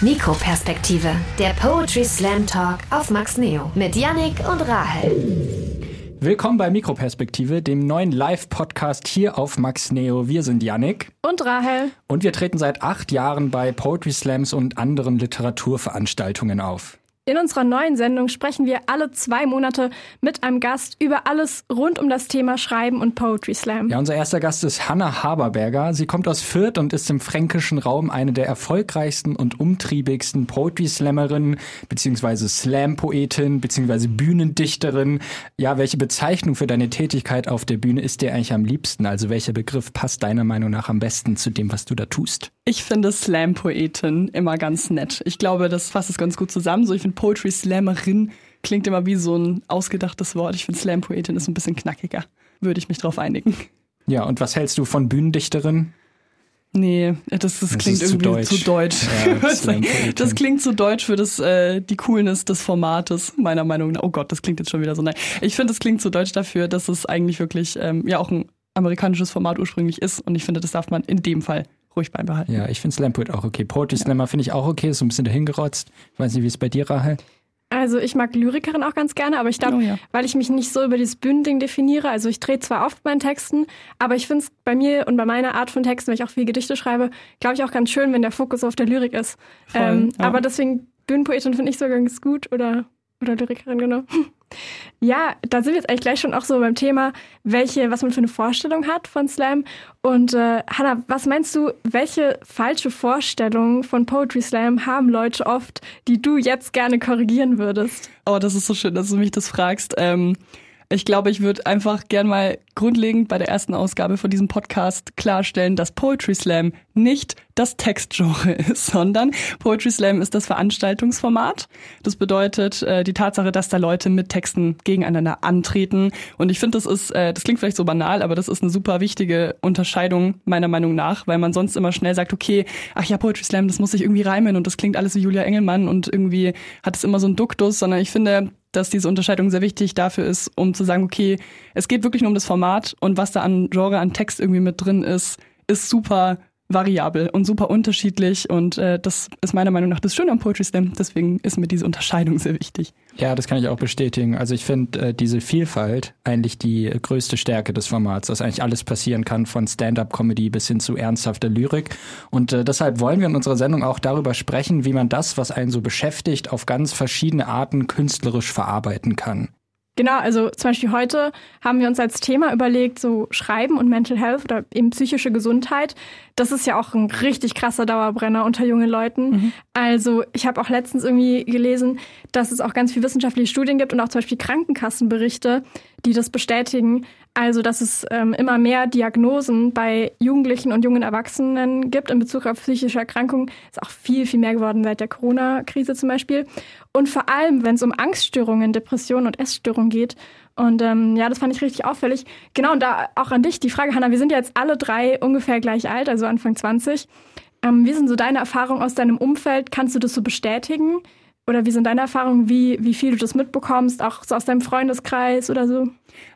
Mikroperspektive, der Poetry Slam Talk auf Max Neo mit Yannick und Rahel. Willkommen bei Mikroperspektive, dem neuen Live-Podcast hier auf Max Neo. Wir sind Yannick und Rahel und wir treten seit acht Jahren bei Poetry Slams und anderen Literaturveranstaltungen auf. In unserer neuen Sendung sprechen wir alle zwei Monate mit einem Gast über alles rund um das Thema Schreiben und Poetry Slam. Ja, unser erster Gast ist Hanna Haberberger. Sie kommt aus Fürth und ist im fränkischen Raum eine der erfolgreichsten und umtriebigsten Poetry Slammerinnen, beziehungsweise Slam-Poetin, beziehungsweise Bühnendichterin. Ja, welche Bezeichnung für deine Tätigkeit auf der Bühne ist dir eigentlich am liebsten? Also welcher Begriff passt deiner Meinung nach am besten zu dem, was du da tust? Ich finde Slam-Poetin immer ganz nett. Ich glaube, das fasst es ganz gut zusammen. So, ich finde Poetry Slammerin klingt immer wie so ein ausgedachtes Wort. Ich finde Slam Poetin ist ein bisschen knackiger. Würde ich mich drauf einigen. Ja, und was hältst du von Bühnendichterin? Nee, das, das, das klingt irgendwie zu deutsch. Zu deutsch. Ja, das klingt zu deutsch für das, äh, die Coolness des Formates, meiner Meinung nach. Oh Gott, das klingt jetzt schon wieder so. Nein, ich finde, das klingt zu deutsch dafür, dass es eigentlich wirklich ähm, ja auch ein amerikanisches Format ursprünglich ist. Und ich finde, das darf man in dem Fall ruhig beibehalten. Ja, ich finde Slam Poet auch okay. Poetry Slammer finde ich auch okay, ist so ein bisschen dahingerotzt. Ich weiß nicht, wie es bei dir, Rahel? Also ich mag Lyrikerin auch ganz gerne, aber ich glaube, oh ja. weil ich mich nicht so über dieses Bühnending definiere, also ich drehe zwar oft meinen Texten, aber ich finde es bei mir und bei meiner Art von Texten, wenn ich auch viel Gedichte schreibe, glaube ich auch ganz schön, wenn der Fokus auf der Lyrik ist. Voll, ähm, ja. Aber deswegen Bühnenpoetin finde ich so ganz gut oder, oder Lyrikerin, genau. Ja, da sind wir jetzt eigentlich gleich schon auch so beim Thema, welche, was man für eine Vorstellung hat von Slam. Und äh, Hannah, was meinst du, welche falsche Vorstellung von Poetry Slam haben Leute oft, die du jetzt gerne korrigieren würdest? Oh, das ist so schön, dass du mich das fragst. Ähm, ich glaube, ich würde einfach gern mal grundlegend bei der ersten Ausgabe von diesem Podcast klarstellen, dass Poetry Slam nicht das Textgenre ist, sondern Poetry Slam ist das Veranstaltungsformat. Das bedeutet äh, die Tatsache, dass da Leute mit Texten gegeneinander antreten. Und ich finde, das ist, äh, das klingt vielleicht so banal, aber das ist eine super wichtige Unterscheidung meiner Meinung nach, weil man sonst immer schnell sagt, okay, ach ja, Poetry Slam, das muss sich irgendwie reimen und das klingt alles wie Julia Engelmann und irgendwie hat es immer so einen Duktus, sondern ich finde, dass diese Unterscheidung sehr wichtig dafür ist, um zu sagen, okay, es geht wirklich nur um das Format und was da an Genre, an Text irgendwie mit drin ist, ist super variabel und super unterschiedlich und äh, das ist meiner Meinung nach das Schöne am Poetry Slam. Deswegen ist mir diese Unterscheidung sehr wichtig. Ja, das kann ich auch bestätigen. Also ich finde äh, diese Vielfalt eigentlich die größte Stärke des Formats, dass eigentlich alles passieren kann von Stand-up-Comedy bis hin zu ernsthafter Lyrik. Und äh, deshalb wollen wir in unserer Sendung auch darüber sprechen, wie man das, was einen so beschäftigt, auf ganz verschiedene Arten künstlerisch verarbeiten kann. Genau, also zum Beispiel heute haben wir uns als Thema überlegt, so Schreiben und Mental Health oder eben psychische Gesundheit. Das ist ja auch ein richtig krasser Dauerbrenner unter jungen Leuten. Mhm. Also ich habe auch letztens irgendwie gelesen, dass es auch ganz viele wissenschaftliche Studien gibt und auch zum Beispiel Krankenkassenberichte, die das bestätigen. Also dass es ähm, immer mehr Diagnosen bei Jugendlichen und jungen Erwachsenen gibt in Bezug auf psychische Erkrankungen. Ist auch viel, viel mehr geworden seit der Corona-Krise zum Beispiel. Und vor allem, wenn es um Angststörungen, Depressionen und Essstörungen geht. Und ähm, ja, das fand ich richtig auffällig. Genau, und da auch an dich die Frage, Hanna, wir sind ja jetzt alle drei ungefähr gleich alt, also Anfang 20. Ähm, wie sind so deine Erfahrungen aus deinem Umfeld? Kannst du das so bestätigen? Oder wie sind deine Erfahrungen, wie, wie viel du das mitbekommst, auch so aus deinem Freundeskreis oder so?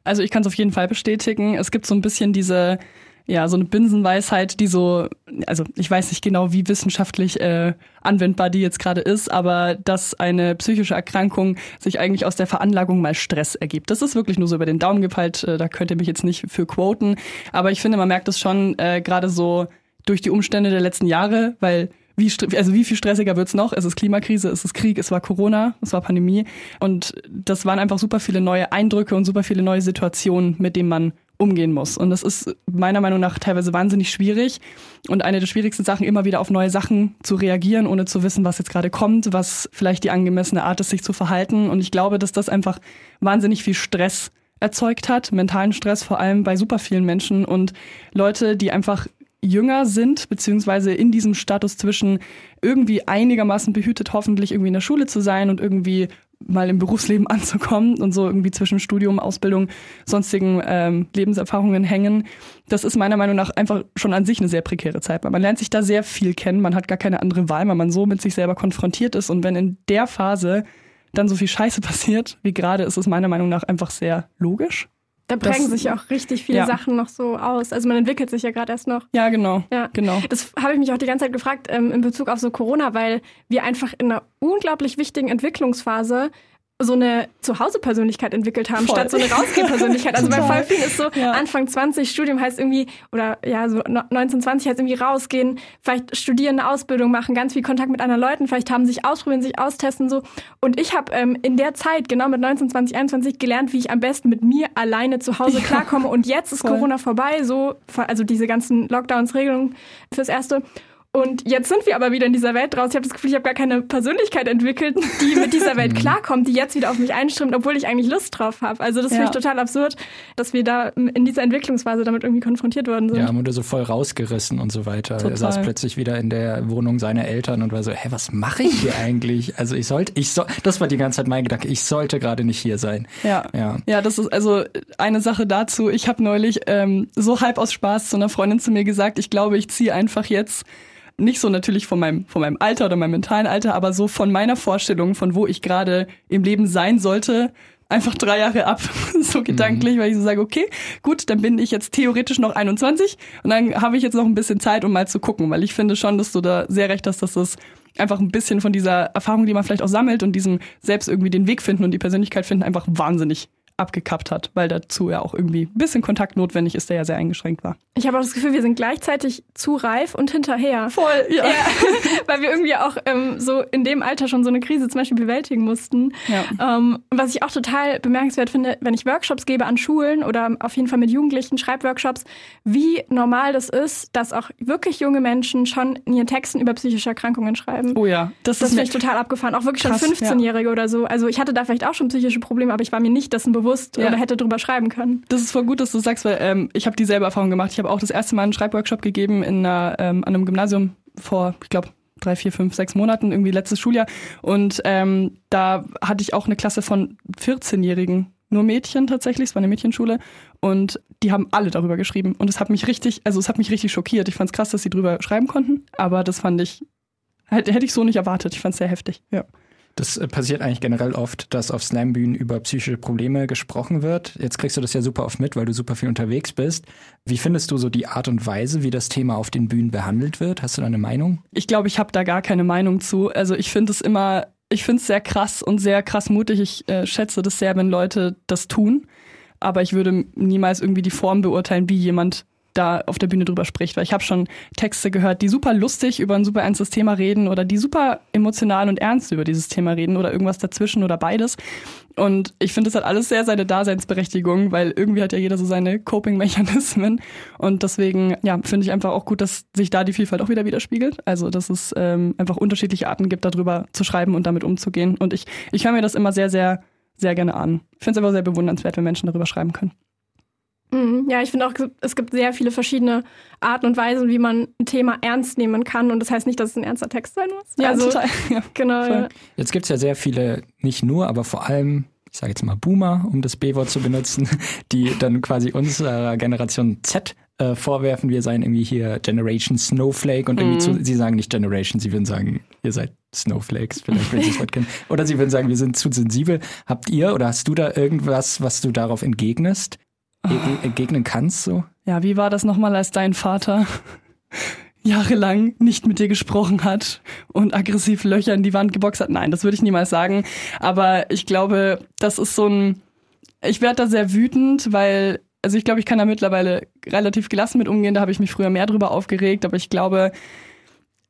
Also ich kann es auf jeden Fall bestätigen. Es gibt so ein bisschen diese ja, so eine Binsenweisheit, die so, also ich weiß nicht genau, wie wissenschaftlich äh, anwendbar die jetzt gerade ist, aber dass eine psychische Erkrankung sich eigentlich aus der Veranlagung mal Stress ergibt. Das ist wirklich nur so über den Daumen gepeilt, äh, da könnt ihr mich jetzt nicht für quoten, aber ich finde, man merkt es schon äh, gerade so durch die Umstände der letzten Jahre, weil wie, also wie viel stressiger wird's noch? Es ist Klimakrise, es ist Krieg, es war Corona, es war Pandemie. Und das waren einfach super viele neue Eindrücke und super viele neue Situationen, mit denen man umgehen muss. Und das ist meiner Meinung nach teilweise wahnsinnig schwierig. Und eine der schwierigsten Sachen, immer wieder auf neue Sachen zu reagieren, ohne zu wissen, was jetzt gerade kommt, was vielleicht die angemessene Art ist, sich zu verhalten. Und ich glaube, dass das einfach wahnsinnig viel Stress erzeugt hat, mentalen Stress vor allem bei super vielen Menschen und Leute, die einfach jünger sind, beziehungsweise in diesem Status zwischen irgendwie einigermaßen behütet, hoffentlich irgendwie in der Schule zu sein und irgendwie mal im Berufsleben anzukommen und so irgendwie zwischen Studium, Ausbildung, sonstigen ähm, Lebenserfahrungen hängen. Das ist meiner Meinung nach einfach schon an sich eine sehr prekäre Zeit, weil man lernt sich da sehr viel kennen, man hat gar keine andere Wahl, weil man so mit sich selber konfrontiert ist und wenn in der Phase dann so viel Scheiße passiert wie gerade, ist es meiner Meinung nach einfach sehr logisch. Da prägen das, sich auch richtig viele ja. Sachen noch so aus. Also man entwickelt sich ja gerade erst noch. Ja, genau. Ja. genau. Das habe ich mich auch die ganze Zeit gefragt ähm, in Bezug auf so Corona, weil wir einfach in einer unglaublich wichtigen Entwicklungsphase so eine Zuhause-Persönlichkeit entwickelt haben, Voll. statt so eine Rausgeh-Persönlichkeit. Also bei voll vielen ist so Ja. Anfang 20 Studium heißt irgendwie, oder ja, so 19, 20 heißt irgendwie rausgehen, vielleicht studieren, eine Ausbildung machen, ganz viel Kontakt mit anderen Leuten, vielleicht haben sich ausprobieren, sich austesten so. Und ich habe ähm, in der Zeit, genau mit 19, 20, 21, gelernt, wie ich am besten mit mir alleine zu Hause Ja. klarkomme. Und jetzt ist Voll. Corona vorbei, so, also diese ganzen Lockdowns, Regelungen fürs Erste. Und jetzt sind wir aber wieder in dieser Welt draus. Ich habe das Gefühl, ich habe gar keine Persönlichkeit entwickelt, die mit dieser Welt klarkommt, die jetzt wieder auf mich einströmt, obwohl ich eigentlich Lust drauf habe. Also das finde Ja. ich total absurd, dass wir da in dieser Entwicklungsphase damit irgendwie konfrontiert worden sind. Ja, wurde so voll rausgerissen und so weiter. Total. Er saß plötzlich wieder in der Wohnung seiner Eltern und war so, hä, was mache ich hier eigentlich? Also ich sollte, ich soll, das war die ganze Zeit mein Gedanke, ich sollte gerade nicht hier sein. Ja. Ja. Ja, das ist also eine Sache dazu. Ich habe neulich ähm, so halb aus Spaß zu einer Freundin zu mir gesagt, ich glaube, ich ziehe einfach jetzt nicht so natürlich von meinem, von meinem Alter oder meinem mentalen Alter, aber so von meiner Vorstellung, von wo ich gerade im Leben sein sollte, einfach drei Jahre ab, so gedanklich, weil ich so sage, okay, gut, dann bin ich jetzt theoretisch noch 21 und dann habe ich jetzt noch ein bisschen Zeit, um mal zu gucken, weil ich finde schon, dass du da sehr recht hast, dass das einfach ein bisschen von dieser Erfahrung, die man vielleicht auch sammelt und diesem selbst irgendwie den Weg finden und die Persönlichkeit finden, einfach wahnsinnig abgekappt hat, weil dazu ja auch irgendwie ein bisschen Kontakt notwendig ist, der ja sehr eingeschränkt war. Ich habe auch das Gefühl, wir sind gleichzeitig zu reif und hinterher. Voll, ja. Ja, weil wir irgendwie auch ähm, so in dem Alter schon so eine Krise zum Beispiel bewältigen mussten. Ja. Ähm, was ich auch total bemerkenswert finde, wenn ich Workshops gebe an Schulen oder auf jeden Fall mit Jugendlichen, Schreibworkshops, wie normal das ist, dass auch wirklich junge Menschen schon in ihren Texten über psychische Erkrankungen schreiben. Oh ja, das, Das ist finde ich total abgefahren. Auch wirklich Krass, schon 15-Jährige oder so. Also ich hatte da vielleicht auch schon psychische Probleme, aber ich war mir nicht dessen bewusst Ja. oder hätte drüber schreiben können. Das ist voll gut, dass du sagst, weil ähm, ich habe dieselbe Erfahrung gemacht. Ich habe auch das erste Mal einen Schreibworkshop gegeben in einer, ähm, an einem Gymnasium vor, ich glaube, drei, vier, fünf, sechs Monaten, irgendwie letztes Schuljahr. Und ähm, da hatte ich auch eine Klasse von 14-Jährigen, nur Mädchen tatsächlich, es war eine Mädchenschule. Und die haben alle darüber geschrieben. Und es hat mich richtig, also es hat mich richtig schockiert. Ich fand es krass, dass sie drüber schreiben konnten, aber das fand ich, hätte, hätte ich so nicht erwartet. Ich fand es sehr heftig, ja. Das äh, passiert eigentlich generell oft, dass auf Slam-Bühnen über psychische Probleme gesprochen wird. Jetzt kriegst du das ja super oft mit, weil du super viel unterwegs bist. Wie findest du so die Art und Weise, wie das Thema auf den Bühnen behandelt wird? Hast du da eine Meinung? Ich glaube, ich habe da gar keine Meinung zu. Also ich finde es immer, ich finde es sehr krass und sehr krass mutig. Ich äh, schätze das sehr, wenn Leute das tun. Aber ich würde niemals irgendwie die Form beurteilen, wie jemand da auf der Bühne drüber spricht. Weil ich habe schon Texte gehört, die super lustig über ein super ernstes Thema reden oder die super emotional und ernst über dieses Thema reden oder irgendwas dazwischen oder beides. Und ich finde, das hat alles sehr seine Daseinsberechtigung, weil irgendwie hat ja jeder so seine Coping-Mechanismen. Und deswegen, ja, finde ich einfach auch gut, dass sich da die Vielfalt auch wieder widerspiegelt. Also, dass es ähm, einfach unterschiedliche Arten gibt, darüber zu schreiben und damit umzugehen. Und ich, ich höre mir das immer sehr, sehr, sehr gerne an. Ich finde es einfach sehr bewundernswert, wenn Menschen darüber schreiben können. Mhm. Ja, ich finde auch, es gibt sehr viele verschiedene Arten und Weisen, wie man ein Thema ernst nehmen kann. Und das heißt nicht, dass es ein ernster Text sein muss. also, total. Ja. Genau. Ja. Jetzt gibt's ja sehr viele, nicht nur, aber vor allem, ich sage jetzt mal Boomer, um das B-Wort zu benutzen, die dann quasi unserer Generation Z äh, vorwerfen, wir seien irgendwie hier Generation Snowflake und irgendwie zu, sie sagen nicht Generation, sie würden sagen, ihr seid Snowflakes, vielleicht wenn sie das Wort kennen. Oder sie würden sagen, wir sind zu sensibel. Habt ihr oder hast du da irgendwas, was du darauf entgegnest? E- entgegnen kannst so? Ja, wie war das nochmal, als dein Vater jahrelang nicht mit dir gesprochen hat und aggressiv Löcher in die Wand geboxt hat? Nein, das würde ich niemals sagen. Aber ich glaube, das ist so ein, ich werde da sehr wütend, weil, also ich glaube, ich kann da mittlerweile relativ gelassen mit umgehen. Da habe ich mich früher mehr drüber aufgeregt. Aber ich glaube,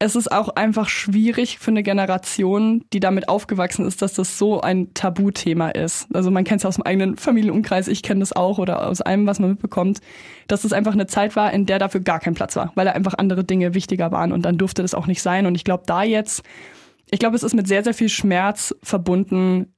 es ist auch einfach schwierig für eine Generation, die damit aufgewachsen ist, dass das so ein Tabuthema ist. Also man kennt es aus dem eigenen Familienumkreis, ich kenne das auch oder aus allem, was man mitbekommt, dass es einfach eine Zeit war, in der dafür gar kein Platz war, weil da einfach andere Dinge wichtiger waren und dann durfte das auch nicht sein. Und ich glaube, da jetzt, ich glaube, es ist mit sehr, sehr viel Schmerz verbunden,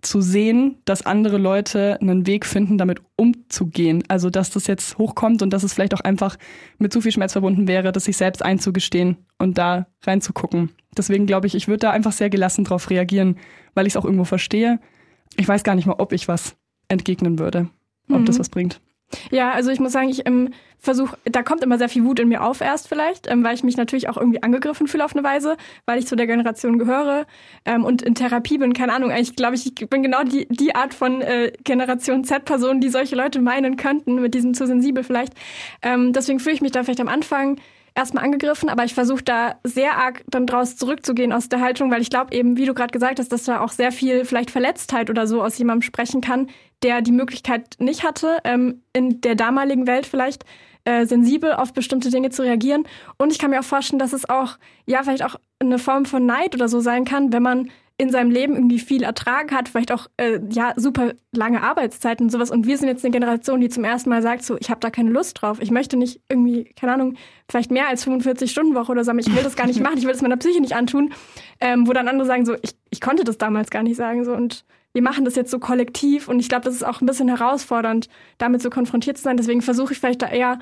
zu sehen, dass andere Leute einen Weg finden, damit umzugehen. Also, dass das jetzt hochkommt und dass es vielleicht auch einfach mit zu viel Schmerz verbunden wäre, das sich selbst einzugestehen und da reinzugucken. Deswegen glaube ich, ich würde da einfach sehr gelassen drauf reagieren, weil ich es auch irgendwo verstehe. Ich weiß gar nicht mal, ob ich was entgegnen würde, ob Mhm. das was bringt. Ja, also ich muss sagen, ich ähm, versuche, da kommt immer sehr viel Wut in mir auf erst vielleicht, ähm, weil ich mich natürlich auch irgendwie angegriffen fühle auf eine Weise, weil ich zu der Generation gehöre ähm, und in Therapie bin, keine Ahnung, eigentlich glaube ich, ich bin genau die, die Art von äh, Generation Z-Person, die solche Leute meinen könnten, mit diesem zu sensibel vielleicht. Ähm, deswegen fühle ich mich da vielleicht am Anfang erstmal angegriffen, aber ich versuche da sehr arg dann draus zurückzugehen aus der Haltung, weil ich glaube eben, wie du gerade gesagt hast, dass da auch sehr viel vielleicht Verletztheit oder so aus jemandem sprechen kann, der die Möglichkeit nicht hatte, ähm, in der damaligen Welt vielleicht äh, sensibel auf bestimmte Dinge zu reagieren. Und ich kann mir auch vorstellen, dass es auch, ja, vielleicht auch eine Form von Neid oder so sein kann, wenn man in seinem Leben irgendwie viel ertragen hat, vielleicht auch äh, ja super lange Arbeitszeiten und sowas. Und wir sind jetzt eine Generation, die zum ersten Mal sagt, so ich habe da keine Lust drauf. Ich möchte nicht irgendwie, keine Ahnung, vielleicht mehr als 45 Stunden Woche oder so. Ich will das gar nicht machen. Ich will das meiner Psyche nicht antun. Ähm, wo dann andere sagen, so ich, ich konnte das damals gar nicht sagen so und wir machen das jetzt so kollektiv und ich glaube, das ist auch ein bisschen herausfordernd, damit so konfrontiert zu sein. Deswegen versuche ich vielleicht da eher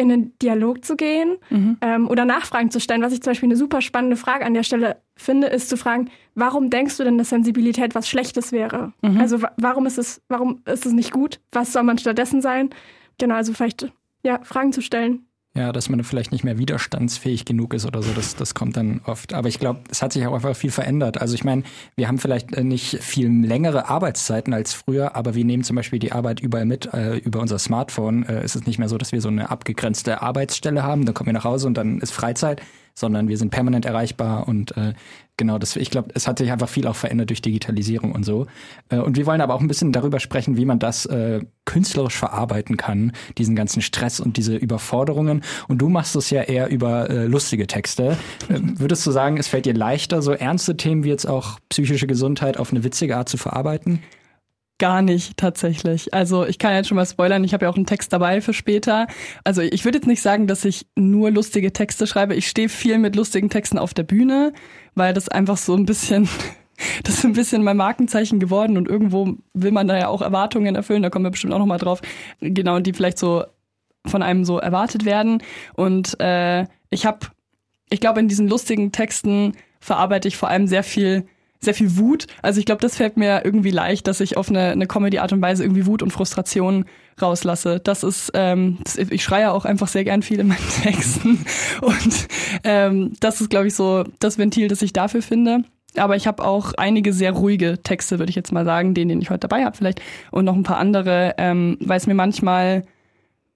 in einen Dialog zu gehen mhm. ähm, oder Nachfragen zu stellen. Was ich zum Beispiel eine super spannende Frage an der Stelle finde, ist zu fragen, warum denkst du denn, dass Sensibilität was Schlechtes wäre? Mhm. Also warum ist es, warum ist es nicht gut? Was soll man stattdessen sein? Genau, also vielleicht ja, Fragen zu stellen. Ja, dass man vielleicht nicht mehr widerstandsfähig genug ist oder so, das, das kommt dann oft. Aber ich glaube, es hat sich auch einfach viel verändert. Also ich meine, wir haben vielleicht äh, nicht viel längere Arbeitszeiten als früher, aber wir nehmen zum Beispiel die Arbeit überall mit. Äh, über unser Smartphone äh, ist es nicht mehr so, dass wir so eine abgegrenzte Arbeitsstelle haben, dann kommen wir nach Hause und dann ist Freizeit, sondern wir sind permanent erreichbar und äh, genau, das, ich glaube, es hat sich einfach viel auch verändert durch Digitalisierung und so. Äh, und wir wollen aber auch ein bisschen darüber sprechen, wie man das äh, künstlerisch verarbeiten kann, diesen ganzen Stress und diese Überforderungen. Und du machst es ja eher über äh, lustige Texte. Äh, würdest du sagen, es fällt dir leichter, so ernste Themen wie jetzt auch psychische Gesundheit auf eine witzige Art zu verarbeiten? Gar nicht tatsächlich. Also ich kann jetzt schon mal spoilern, ich habe ja auch einen Text dabei für später. Also ich würde jetzt nicht sagen, dass ich nur lustige Texte schreibe. Ich stehe viel mit lustigen Texten auf der Bühne, weil das einfach so ein bisschen das ist ein bisschen mein Markenzeichen geworden und irgendwo will man da ja auch Erwartungen erfüllen, da kommen wir bestimmt auch nochmal drauf, genau, die vielleicht so von einem so erwartet werden. Und äh, ich habe, ich glaube, in diesen lustigen Texten verarbeite ich vor allem sehr viel sehr viel Wut. Also ich glaube, das fällt mir irgendwie leicht, dass ich auf eine, eine Comedy-Art und Weise irgendwie Wut und Frustration rauslasse. Das ist, ähm, das, ich schreie auch einfach sehr gern viel in meinen Texten. Und ähm, das ist, glaube ich, so das Ventil, das ich dafür finde. Aber ich habe auch einige sehr ruhige Texte, würde ich jetzt mal sagen, den, den ich heute dabei habe vielleicht. Und noch ein paar andere, ähm, weil es mir manchmal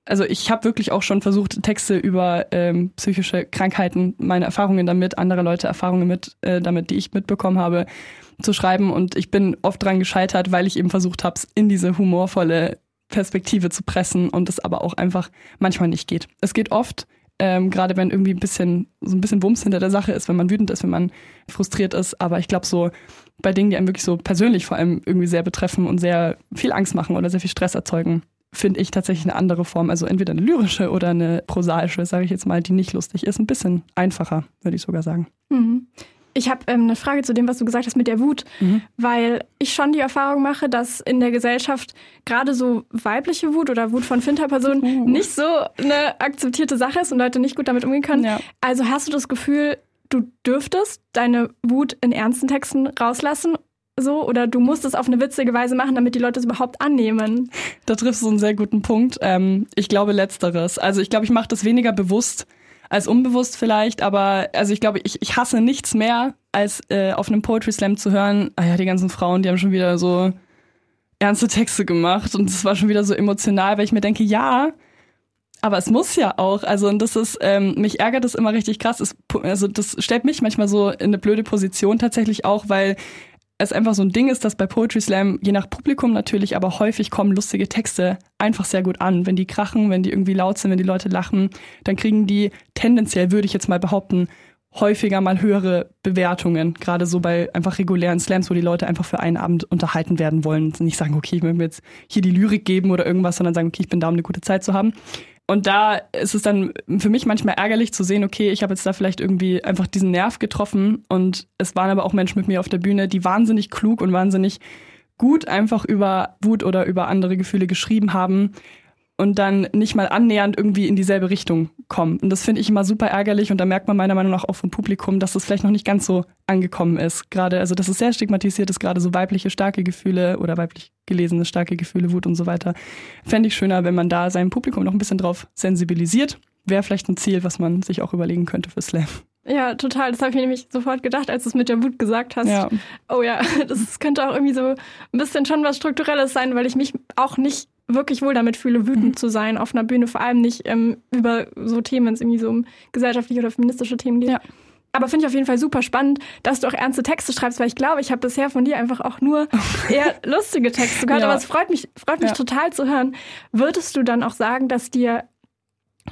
also ich habe wirklich auch schon versucht, Texte über ähm, psychische Krankheiten, meine Erfahrungen damit, andere Leute Erfahrungen mit äh, damit, die ich mitbekommen habe, zu schreiben. Und ich bin oft dran gescheitert, weil ich eben versucht habe, in diese humorvolle Perspektive zu pressen und es aber auch einfach manchmal nicht geht. Es geht oft, ähm, gerade wenn irgendwie ein bisschen so ein bisschen Wumms hinter der Sache ist, wenn man wütend ist, wenn man frustriert ist. Aber ich glaube so bei Dingen, die einem wirklich so persönlich vor allem irgendwie sehr betreffen und sehr viel Angst machen oder sehr viel Stress erzeugen, finde ich tatsächlich eine andere Form. Also entweder eine lyrische oder eine prosaische, sage ich jetzt mal, die nicht lustig ist. Ein bisschen einfacher, würde ich sogar sagen. Mhm. Ich habe ähm, eine Frage zu dem, was du gesagt hast mit der Wut, mhm. weil ich schon die Erfahrung mache, dass in der Gesellschaft gerade so weibliche Wut oder Wut von Finterpersonen uh. nicht so eine akzeptierte Sache ist und Leute nicht gut damit umgehen können. Ja. Also hast du das Gefühl, du dürftest deine Wut in ernsten Texten rauslassen so oder du musst es auf eine witzige Weise machen, damit die Leute es überhaupt annehmen. Da triffst du einen sehr guten Punkt. Ähm, ich glaube letzteres. Also ich glaube, ich mache das weniger bewusst als unbewusst vielleicht, aber also ich glaube, ich, ich hasse nichts mehr, als äh, auf einem Poetry Slam zu hören, ah ja, die ganzen Frauen, die haben schon wieder so ernste Texte gemacht und es war schon wieder so emotional, weil ich mir denke, ja, aber es muss ja auch. Also, und das ist, ähm, mich ärgert das immer richtig krass. Es, also, das stellt mich manchmal so in eine blöde Position tatsächlich auch, weil es einfach so ein Ding ist, dass bei Poetry Slam, je nach Publikum natürlich, aber häufig kommen lustige Texte einfach sehr gut an. Wenn die krachen, wenn die irgendwie laut sind, wenn die Leute lachen, dann kriegen die tendenziell, würde ich jetzt mal behaupten, häufiger mal höhere Bewertungen. Gerade so bei einfach regulären Slams, wo die Leute einfach für einen Abend unterhalten werden wollen. Und nicht sagen, okay, ich will mir jetzt hier die Lyrik geben oder irgendwas, sondern sagen, okay, ich bin da, um eine gute Zeit zu haben. Und da ist es dann für mich manchmal ärgerlich zu sehen, okay, ich habe jetzt da vielleicht irgendwie einfach diesen Nerv getroffen und es waren aber auch Menschen mit mir auf der Bühne, die wahnsinnig klug und wahnsinnig gut einfach über Wut oder über andere Gefühle geschrieben haben. Und dann nicht mal annähernd irgendwie in dieselbe Richtung kommen. Und das finde ich immer super ärgerlich und da merkt man meiner Meinung nach auch vom Publikum, dass das vielleicht noch nicht ganz so angekommen ist. Gerade, also dass es sehr stigmatisiert ist, gerade so weibliche starke Gefühle oder weiblich gelesene starke Gefühle, Wut und so weiter. Fände ich schöner, wenn man da sein Publikum noch ein bisschen drauf sensibilisiert. Wäre vielleicht ein Ziel, was man sich auch überlegen könnte für Slam. Ja, total. Das habe ich mir nämlich sofort gedacht, als du es mit der Wut gesagt hast. Ja. Oh ja, das könnte auch irgendwie so ein bisschen schon was Strukturelles sein, weil ich mich auch nicht wirklich wohl damit fühle, wütend mhm. zu sein auf einer Bühne, vor allem nicht ähm, über so Themen, wenn es irgendwie so um gesellschaftliche oder feministische Themen geht. Ja. Aber finde ich auf jeden Fall super spannend, dass du auch ernste Texte schreibst, weil ich glaube, ich habe bisher von dir einfach auch nur eher lustige Texte gehört. Ja. Aber es freut mich, freut mich ja. total zu hören. Würdest du dann auch sagen, dass dir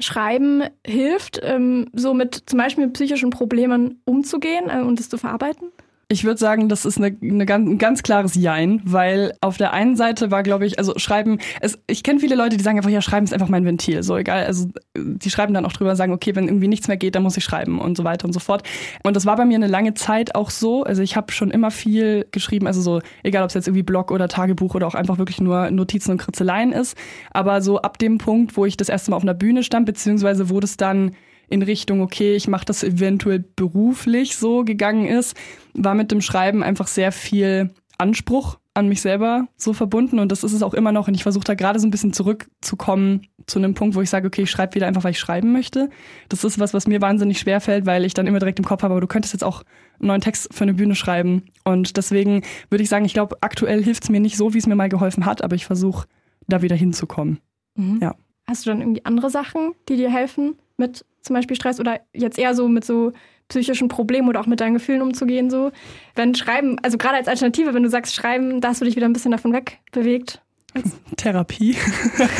Schreiben hilft, ähm, so mit zum Beispiel mit psychischen Problemen umzugehen äh, und es zu verarbeiten? Ich würde sagen, das ist eine, eine ganz, ein ganz klares Jein, weil auf der einen Seite war, glaube ich, also Schreiben, es, ich kenne viele Leute, die sagen einfach, ja, Schreiben ist einfach mein Ventil, so egal. Also die schreiben dann auch drüber, sagen, okay, wenn irgendwie nichts mehr geht, dann muss ich schreiben und so weiter und so fort. Und das war bei mir eine lange Zeit auch so. Also ich habe schon immer viel geschrieben, also so, egal ob es jetzt irgendwie Blog oder Tagebuch oder auch einfach wirklich nur Notizen und Kritzeleien ist. Aber so ab dem Punkt, wo ich das erste Mal auf einer Bühne stand, beziehungsweise wo das dann in Richtung, okay, ich mache das eventuell beruflich so gegangen ist, war mit dem Schreiben einfach sehr viel Anspruch an mich selber so verbunden und das ist es auch immer noch und ich versuche da gerade so ein bisschen zurückzukommen zu einem Punkt, wo ich sage, okay, ich schreibe wieder einfach, weil ich schreiben möchte. Das ist was, was mir wahnsinnig schwer fällt, weil ich dann immer direkt im Kopf habe, aber du könntest jetzt auch einen neuen Text für eine Bühne schreiben und deswegen würde ich sagen, ich glaube, aktuell hilft es mir nicht so, wie es mir mal geholfen hat, aber ich versuche da wieder hinzukommen. Mhm. Ja. Hast du dann irgendwie andere Sachen, die dir helfen mit zum Beispiel Stress oder jetzt eher so mit so psychischen Problemen oder auch mit deinen Gefühlen umzugehen, so. Wenn Schreiben, also gerade als Alternative, wenn du sagst Schreiben, da hast du dich wieder ein bisschen davon wegbewegt. Therapie.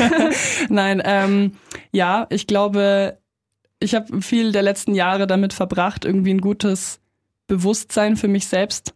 Nein, ähm, ja, ich glaube, ich habe viel der letzten Jahre damit verbracht, irgendwie ein gutes Bewusstsein für mich selbst,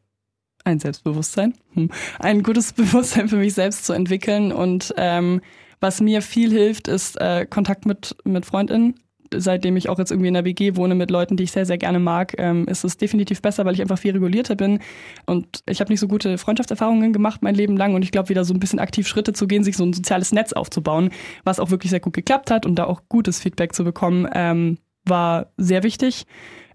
ein Selbstbewusstsein, hm, ein gutes Bewusstsein für mich selbst zu entwickeln. Und ähm, was mir viel hilft, ist äh, Kontakt mit, mit FreundInnen seitdem ich auch jetzt irgendwie in der WG wohne mit Leuten, die ich sehr, sehr gerne mag, ähm, ist es definitiv besser, weil ich einfach viel regulierter bin. Und ich habe nicht so gute Freundschaftserfahrungen gemacht mein Leben lang. Und ich glaube, wieder so ein bisschen aktiv Schritte zu gehen, sich so ein soziales Netz aufzubauen, was auch wirklich sehr gut geklappt hat und da auch gutes Feedback zu bekommen, ähm, war sehr wichtig.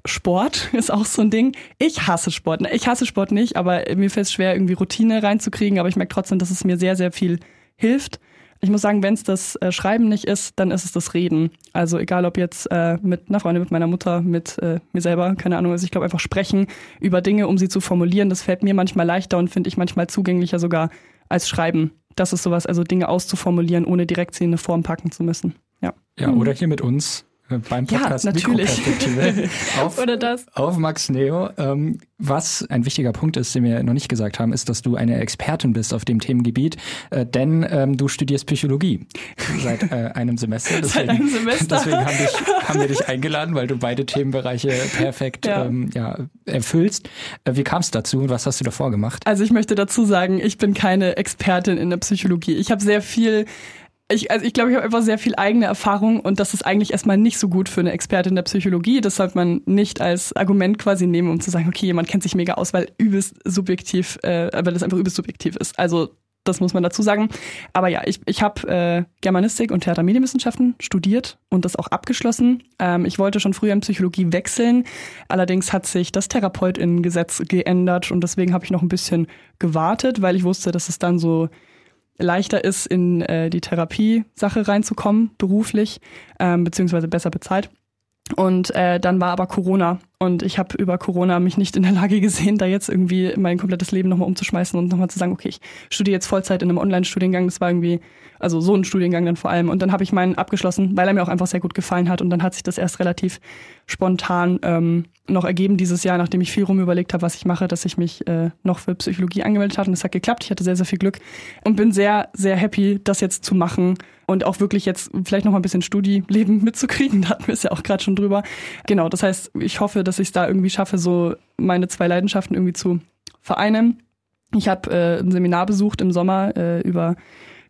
Sport ist auch so ein Ding. Ich hasse Sport. Ich hasse Sport nicht, aber mir fällt es schwer, irgendwie Routine reinzukriegen. Aber ich merke trotzdem, dass es mir sehr, sehr viel hilft ich muss sagen, wenn es das äh, Schreiben nicht ist, dann ist es das Reden. Also egal ob jetzt äh, mit einer Freundin, mit meiner Mutter, mit äh, mir selber, keine Ahnung. Also ich glaube einfach sprechen über Dinge, um sie zu formulieren, das fällt mir manchmal leichter und finde ich manchmal zugänglicher sogar als Schreiben. Das ist sowas, also Dinge auszuformulieren, ohne direkt sie in eine Form packen zu müssen. Ja. Ja, oder hier mit uns beim Podcast ja, Mikroperspektive auf, Oder das. auf Max Neo. Ähm, was ein wichtiger Punkt ist, den wir noch nicht gesagt haben, ist, dass du eine Expertin bist auf dem Themengebiet, äh, denn ähm, du studierst Psychologie seit äh, einem Semester. Deswegen, seit einem Semester. Deswegen haben, dich, haben wir dich eingeladen, weil du beide Themenbereiche perfekt ja. Ähm, ja, erfüllst. Äh, wie kam es dazu und was hast du davor gemacht? Also ich möchte dazu sagen, ich bin keine Expertin in der Psychologie. Ich habe sehr viel ich, also ich glaube, ich habe einfach sehr viel eigene Erfahrung und das ist eigentlich erstmal nicht so gut für eine Expertin der Psychologie. Das sollte man nicht als Argument quasi nehmen, um zu sagen, okay, jemand kennt sich mega aus, weil übelst subjektiv, äh, weil das einfach übelst subjektiv ist. Also das muss man dazu sagen. Aber ja, ich, ich habe äh, Germanistik und Theatermedienwissenschaften studiert und das auch abgeschlossen. Ähm, ich wollte schon früher in Psychologie wechseln. Allerdings hat sich das Therapeutinnengesetz geändert und deswegen habe ich noch ein bisschen gewartet, weil ich wusste, dass es dann so leichter ist, in äh, die Therapie-Sache reinzukommen, beruflich, ähm, beziehungsweise besser bezahlt. Und äh, dann war aber Corona und ich habe über Corona mich nicht in der Lage gesehen, da jetzt irgendwie mein komplettes Leben nochmal umzuschmeißen und nochmal zu sagen, okay, ich studiere jetzt Vollzeit in einem Online-Studiengang. Das war irgendwie, also so ein Studiengang dann vor allem. Und dann habe ich meinen abgeschlossen, weil er mir auch einfach sehr gut gefallen hat. Und dann hat sich das erst relativ spontan ähm, noch ergeben dieses Jahr, nachdem ich viel rum überlegt habe, was ich mache, dass ich mich äh, noch für Psychologie angemeldet habe. Und es hat geklappt. Ich hatte sehr, sehr viel Glück und bin sehr, sehr happy, das jetzt zu machen und auch wirklich jetzt vielleicht noch mal ein bisschen Studieleben mitzukriegen. Da hatten wir es ja auch gerade schon drüber. Genau, das heißt, ich hoffe, dass ich es da irgendwie schaffe, so meine zwei Leidenschaften irgendwie zu vereinen. Ich habe äh, ein Seminar besucht im Sommer äh, über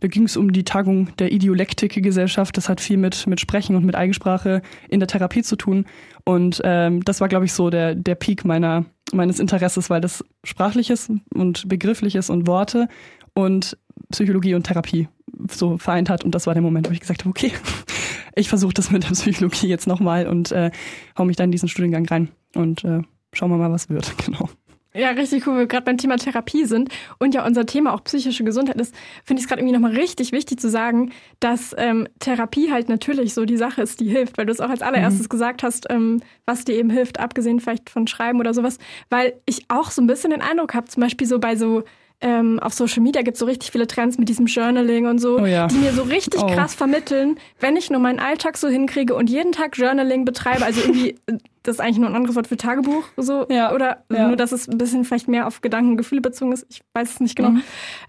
da ging es um die Tagung der Idiolektik-Gesellschaft. Das hat viel mit, mit Sprechen und mit Eigensprache in der Therapie zu tun. Und ähm, das war, glaube ich, so der, der Peak meiner, meines Interesses, weil das Sprachliches und Begriffliches und Worte und Psychologie und Therapie so vereint hat. Und das war der Moment, wo ich gesagt habe, okay, ich versuche das mit der Psychologie jetzt nochmal und äh, hau mich dann in diesen Studiengang rein und äh, schauen wir mal, was wird. Genau. Ja, richtig cool, wir gerade beim Thema Therapie sind und ja unser Thema auch psychische Gesundheit ist, finde ich es gerade irgendwie nochmal richtig wichtig zu sagen, dass ähm, Therapie halt natürlich so die Sache ist, die hilft, weil du es auch als allererstes mhm. gesagt hast, ähm, was dir eben hilft, abgesehen vielleicht von Schreiben oder sowas, weil ich auch so ein bisschen den Eindruck habe, zum Beispiel so bei so ähm, auf Social Media gibt es so richtig viele Trends mit diesem Journaling und so, oh ja. die mir so richtig oh. krass vermitteln, wenn ich nur meinen Alltag so hinkriege und jeden Tag Journaling betreibe, also irgendwie, das ist eigentlich nur ein anderes Wort für Tagebuch, so, ja. oder ja. nur, dass es ein bisschen vielleicht mehr auf Gedanken, Gefühle bezogen ist, ich weiß es nicht genau. Mhm.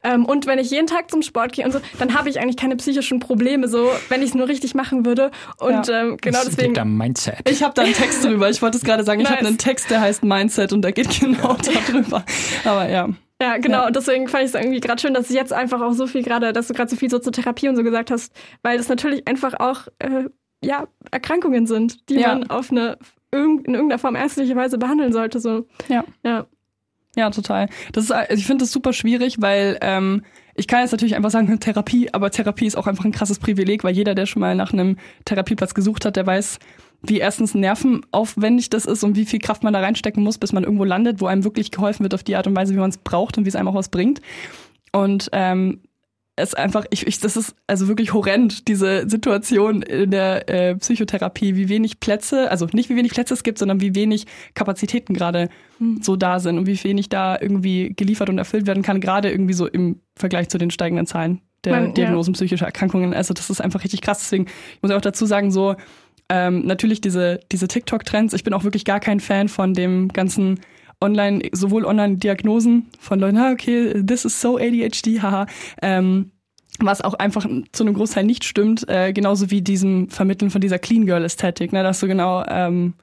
Ähm, und wenn ich jeden Tag zum Sport gehe und so, dann habe ich eigentlich keine psychischen Probleme, so, wenn ich es nur richtig machen würde. Und ja. ähm, genau das deswegen. Mindset. Ich habe da einen Text drüber. Ich wollte es gerade sagen, ich nice. habe einen Text, der heißt Mindset und der geht genau darüber. Aber ja. Ja, genau. Ja. Und deswegen fand ich es irgendwie gerade schön, dass du jetzt einfach auch so viel gerade, dass du gerade so viel so zur Therapie und so gesagt hast, weil das natürlich einfach auch äh, ja Erkrankungen sind, die ja. man auf eine in irgendeiner Form ärztliche Weise behandeln sollte. So. Ja. Ja. Ja, total. Das ist, also ich finde das super schwierig, weil ähm, ich kann jetzt natürlich einfach sagen Therapie, aber Therapie ist auch einfach ein krasses Privileg, weil jeder, der schon mal nach einem Therapieplatz gesucht hat, der weiß, wie erstens nervenaufwendig das ist und wie viel Kraft man da reinstecken muss, bis man irgendwo landet, wo einem wirklich geholfen wird auf die Art und Weise, wie man es braucht und wie es einem auch was bringt. Und ähm, es einfach, ich, ich, das ist also wirklich horrend, diese Situation in der äh, Psychotherapie, wie wenig Plätze, also nicht wie wenig Plätze es gibt, sondern wie wenig Kapazitäten gerade mhm. so da sind und wie wenig da irgendwie geliefert und erfüllt werden kann, gerade irgendwie so im Vergleich zu den steigenden Zahlen der Man, Diagnosen ja. psychischer Erkrankungen. Also das ist einfach richtig krass. Deswegen muss ich auch dazu sagen, so ähm, natürlich diese, diese TikTok-Trends. Ich bin auch wirklich gar kein Fan von dem ganzen online, sowohl Online-Diagnosen von Leuten, ah, okay, this is so ADHD, haha. Ähm, was auch einfach zu einem Großteil nicht stimmt, äh, genauso wie diesem Vermitteln von dieser Clean Girl-Ästhetik, ne, dass du genau ähm,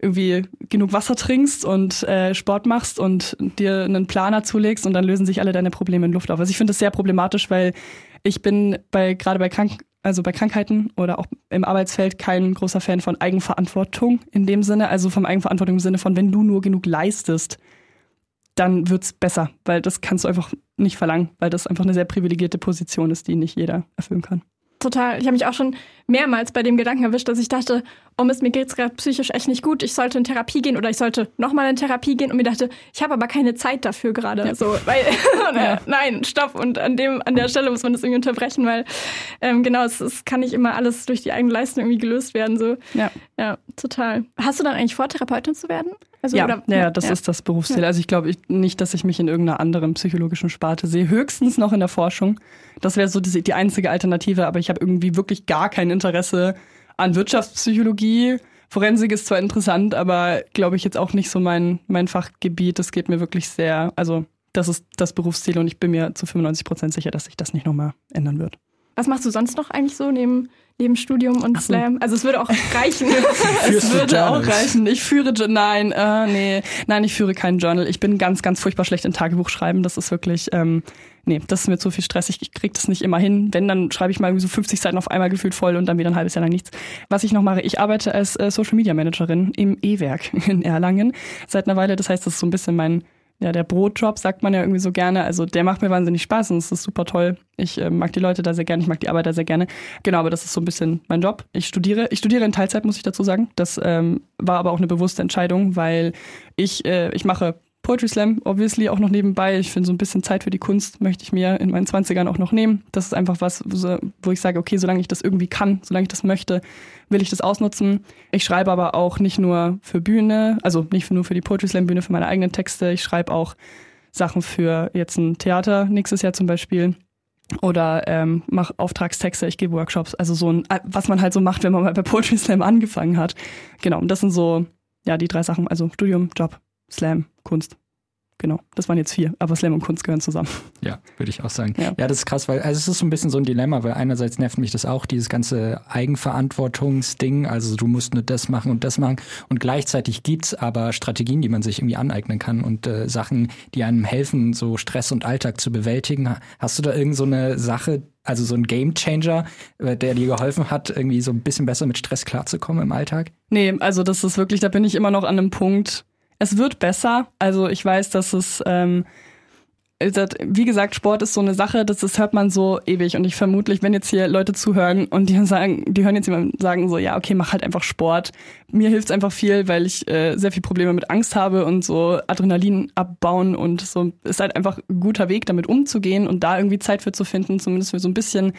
irgendwie genug Wasser trinkst und äh, Sport machst und dir einen Planer zulegst und dann lösen sich alle deine Probleme in Luft auf. Also ich finde das sehr problematisch, weil ich bin bei gerade bei Krank also bei Krankheiten oder auch im Arbeitsfeld kein großer Fan von Eigenverantwortung in dem Sinne, also vom Eigenverantwortung im Sinne von, wenn du nur genug leistest, dann wird's besser, weil das kannst du einfach nicht verlangen, weil das einfach eine sehr privilegierte Position ist, die nicht jeder erfüllen kann total. Ich habe mich auch schon mehrmals bei dem Gedanken erwischt, dass ich dachte, oh Mist, mir geht's gerade psychisch echt nicht gut. Ich sollte in Therapie gehen oder ich sollte nochmal in Therapie gehen und mir dachte, ich habe aber keine Zeit dafür gerade. Ja. So, weil ja. nein, stopp. Und an dem, an der Stelle muss man das irgendwie unterbrechen, weil ähm, genau, es, es kann nicht immer alles durch die eigene Leistung irgendwie gelöst werden. So. Ja. Ja, total. Hast du dann eigentlich vor, Therapeutin zu werden? Also, ja, oder, ja, das ja. ist das Berufsziel. Also ich glaube nicht, dass ich mich in irgendeiner anderen psychologischen Sparte sehe. Höchstens noch in der Forschung. Das wäre so die, die einzige Alternative, aber ich habe irgendwie wirklich gar kein Interesse an Wirtschaftspsychologie. Forensik ist zwar interessant, aber glaube ich jetzt auch nicht so mein, mein Fachgebiet. Das geht mir wirklich sehr, also das ist das Berufsziel und ich bin mir zu 95 Prozent sicher, dass sich das nicht nochmal ändern wird. Was machst du sonst noch eigentlich so neben neben Studium und so. Slam. Also es würde auch reichen. es würde auch reichen. Ich führe, nein, äh, nee, nein, ich führe kein Journal. Ich bin ganz, ganz furchtbar schlecht in Tagebuch schreiben. Das ist wirklich, ähm, nee, das ist mir zu viel Stress. Ich, ich krieg das nicht immer hin. Wenn, dann schreibe ich mal irgendwie so 50 Seiten auf einmal gefühlt voll und dann wieder ein halbes Jahr lang nichts. Was ich noch mache, ich arbeite als äh, Social Media Managerin im E-Werk in Erlangen seit einer Weile. Das heißt, das ist so ein bisschen mein ja, der Brotjob, sagt man ja irgendwie so gerne. Also der macht mir wahnsinnig Spaß und es ist super toll. Ich äh, mag die Leute da sehr gerne, ich mag die Arbeit da sehr gerne. Genau, aber das ist so ein bisschen mein Job. Ich studiere, ich studiere in Teilzeit, muss ich dazu sagen. Das ähm, war aber auch eine bewusste Entscheidung, weil ich, äh, ich mache Poetry Slam, obviously, auch noch nebenbei. Ich finde, so ein bisschen Zeit für die Kunst möchte ich mir in meinen 20ern auch noch nehmen. Das ist einfach was, wo ich sage, okay, solange ich das irgendwie kann, solange ich das möchte, will ich das ausnutzen. Ich schreibe aber auch nicht nur für Bühne, also nicht nur für die Poetry Slam Bühne, für meine eigenen Texte. Ich schreibe auch Sachen für jetzt ein Theater nächstes Jahr zum Beispiel oder ähm, mache Auftragstexte, ich gebe Workshops, also so ein, was man halt so macht, wenn man mal bei Poetry Slam angefangen hat. Genau, und das sind so, ja, die drei Sachen, also Studium, Job, Slam, Kunst. Genau, das waren jetzt vier, aber Slam und Kunst gehören zusammen. Ja, würde ich auch sagen. Ja. ja, das ist krass, weil also es ist so ein bisschen so ein Dilemma, weil einerseits nervt mich das auch, dieses ganze Eigenverantwortungsding, also du musst nur das machen und das machen und gleichzeitig gibt's aber Strategien, die man sich irgendwie aneignen kann und äh, Sachen, die einem helfen, so Stress und Alltag zu bewältigen. Hast du da irgend so eine Sache, also so ein Gamechanger, äh, der dir geholfen hat, irgendwie so ein bisschen besser mit Stress klarzukommen im Alltag? Nee, also das ist wirklich, da bin ich immer noch an einem Punkt, es wird besser. Also ich weiß, dass es ähm, wie gesagt, Sport ist so eine Sache, das, das hört man so ewig. Und ich vermutlich, wenn jetzt hier Leute zuhören und die sagen, die hören jetzt jemanden sagen so, ja, okay, mach halt einfach Sport. Mir hilft es einfach viel, weil ich äh, sehr viel Probleme mit Angst habe und so Adrenalin abbauen und so ist halt einfach ein guter Weg, damit umzugehen und da irgendwie Zeit für zu finden, zumindest für so ein bisschen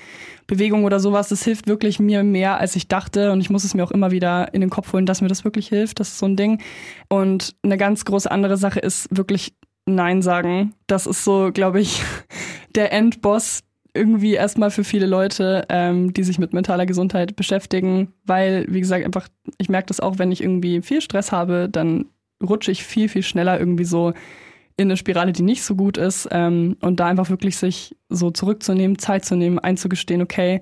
Bewegung oder sowas. Das hilft wirklich mir mehr, als ich dachte. Und ich muss es mir auch immer wieder in den Kopf holen, dass mir das wirklich hilft. Das ist so ein Ding. Und eine ganz große andere Sache ist wirklich Nein sagen. Das ist so, glaube ich, der Endboss irgendwie erstmal für viele Leute, ähm, die sich mit mentaler Gesundheit beschäftigen, weil, wie gesagt, einfach, ich merke das auch, wenn ich irgendwie viel Stress habe, dann rutsche ich viel, viel schneller irgendwie so in eine Spirale, die nicht so gut ist. Ähm, und da einfach wirklich sich so zurückzunehmen, Zeit zu nehmen, einzugestehen, okay,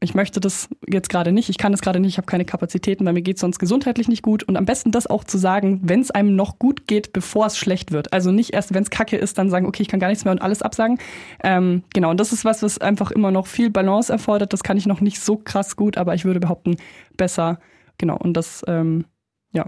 ich möchte das jetzt gerade nicht, ich kann das gerade nicht, ich habe keine Kapazitäten, weil mir geht sonst gesundheitlich nicht gut. Und am besten das auch zu sagen, wenn es einem noch gut geht, bevor es schlecht wird. Also nicht erst, wenn es kacke ist, dann sagen, okay, ich kann gar nichts mehr und alles absagen. Ähm, genau, und das ist was, was einfach immer noch viel Balance erfordert. Das kann ich noch nicht so krass gut, aber ich würde behaupten, besser. Genau, und das, ähm, ja,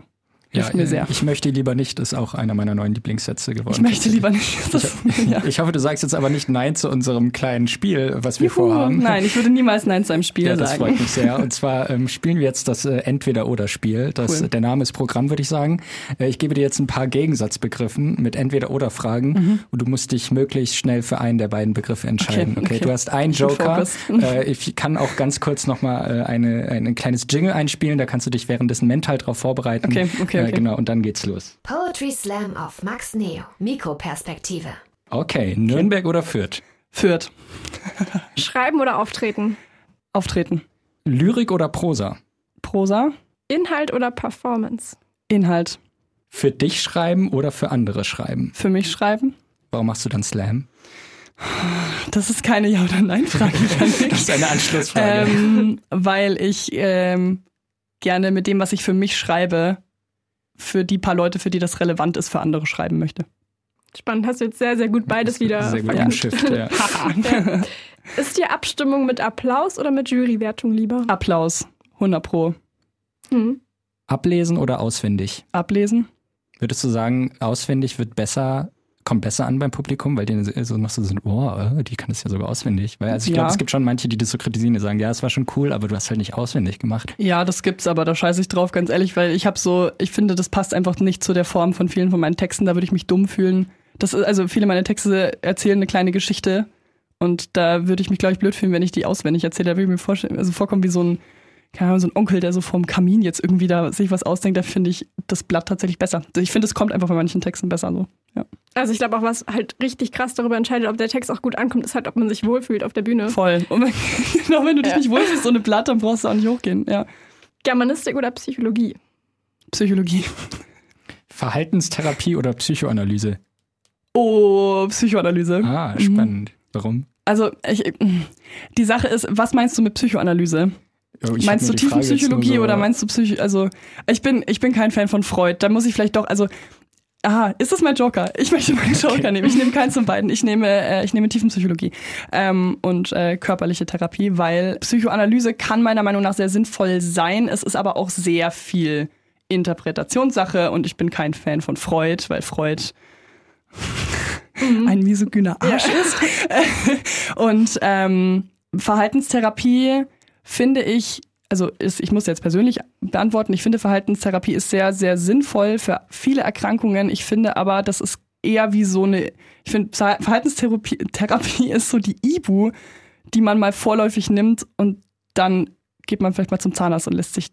hilft ja, mir sehr. Ich möchte lieber nicht, ist auch einer meiner neuen Lieblingssätze geworden. Ich möchte lieber nicht. Das, ich, ja. ich, hoffe, du sagst jetzt aber nicht Nein zu unserem kleinen Spiel, was wir Juhu, vorhaben. Nein, ich würde niemals Nein zu einem Spiel ja, sagen. Das freut mich sehr. Und zwar ähm, spielen wir jetzt das äh, Entweder-Oder-Spiel. Cool. Der Name ist Programm, würde ich sagen. Äh, ich gebe dir jetzt ein paar Gegensatzbegriffen mit Entweder-Oder-Fragen mhm. und du musst dich möglichst schnell für einen der beiden Begriffe entscheiden. Okay, okay. okay. du hast einen Joker. Äh, ich kann auch ganz kurz nochmal äh, eine, ein kleines Jingle einspielen, da kannst du dich währenddessen mental drauf vorbereiten. Okay, okay, äh, okay. Genau, und dann geht's geht's los. Poetry Slam auf Max Neo. Mikroperspektive. Okay, Nürnberg oder Fürth? Fürth. Schreiben oder auftreten? Auftreten. Lyrik oder Prosa? Prosa. Inhalt oder Performance? Inhalt. Für dich schreiben oder für andere schreiben? Für mich schreiben. Warum machst du dann Slam? Das ist keine Ja- oder Nein-Frage. das ist eine Anschlussfrage. Ähm, weil ich ähm, gerne mit dem, was ich für mich schreibe, für die paar Leute, für die das relevant ist, für andere schreiben möchte. Spannend, hast du jetzt sehr, sehr gut beides wieder sehr gut ja. ja. Ist die Abstimmung mit Applaus oder mit Jurywertung lieber? Applaus, 100 pro. Hm. Ablesen oder auswendig? Ablesen. Würdest du sagen, auswendig wird besser kommt besser an beim Publikum, weil die so noch so sind, oh, äh, die kann das ja sogar auswendig. Weil also ich ja. glaube, es gibt schon manche, die das so kritisieren, die sagen, ja, es war schon cool, aber du hast halt nicht auswendig gemacht. Ja, das gibt's, aber da scheiße ich drauf, ganz ehrlich, weil ich habe so, ich finde, das passt einfach nicht zu der Form von vielen von meinen Texten, da würde ich mich dumm fühlen. Das ist, also viele meiner Texte erzählen eine kleine Geschichte und da würde ich mich, glaube ich, blöd fühlen, wenn ich die auswendig erzähle. Da würde ich mir vorstellen, also vorkommen wie so ein keine Ahnung, so ein Onkel, der so vorm Kamin jetzt irgendwie da sich was ausdenkt, da finde ich das Blatt tatsächlich besser. Ich finde, es kommt einfach bei manchen Texten besser so. Ja. Also ich glaube auch, was halt richtig krass darüber entscheidet, ob der Text auch gut ankommt, ist halt, ob man sich wohlfühlt auf der Bühne. Voll. Und wenn, genau, wenn du dich ja. nicht wohlfühlst, so eine Blatt, dann brauchst du auch nicht hochgehen. Ja. Germanistik oder Psychologie? Psychologie. Verhaltenstherapie oder Psychoanalyse? Oh, Psychoanalyse. Ah, spannend. Mhm. Warum? Also, ich, die Sache ist, was meinst du mit Psychoanalyse? Oh, meinst du Tiefenpsychologie so oder meinst du Psycho? Also ich bin ich bin kein Fan von Freud. Da muss ich vielleicht doch also Aha, ist das mein Joker? Ich möchte meinen Joker okay. nehmen. Ich nehme keins von beiden. Ich nehme, äh, ich nehme Tiefenpsychologie ähm, und äh, körperliche Therapie, weil Psychoanalyse kann meiner Meinung nach sehr sinnvoll sein. Es ist aber auch sehr viel Interpretationssache und ich bin kein Fan von Freud, weil Freud mhm. ein misogyner Arsch ja. ist. und ähm, Verhaltenstherapie finde ich, also ist, ich muss jetzt persönlich beantworten, ich finde Verhaltenstherapie ist sehr, sehr sinnvoll für viele Erkrankungen. Ich finde aber, das ist eher wie so eine, ich finde Verhaltenstherapie Therapie ist so die Ibu, die man mal vorläufig nimmt und dann geht man vielleicht mal zum Zahnarzt und lässt sich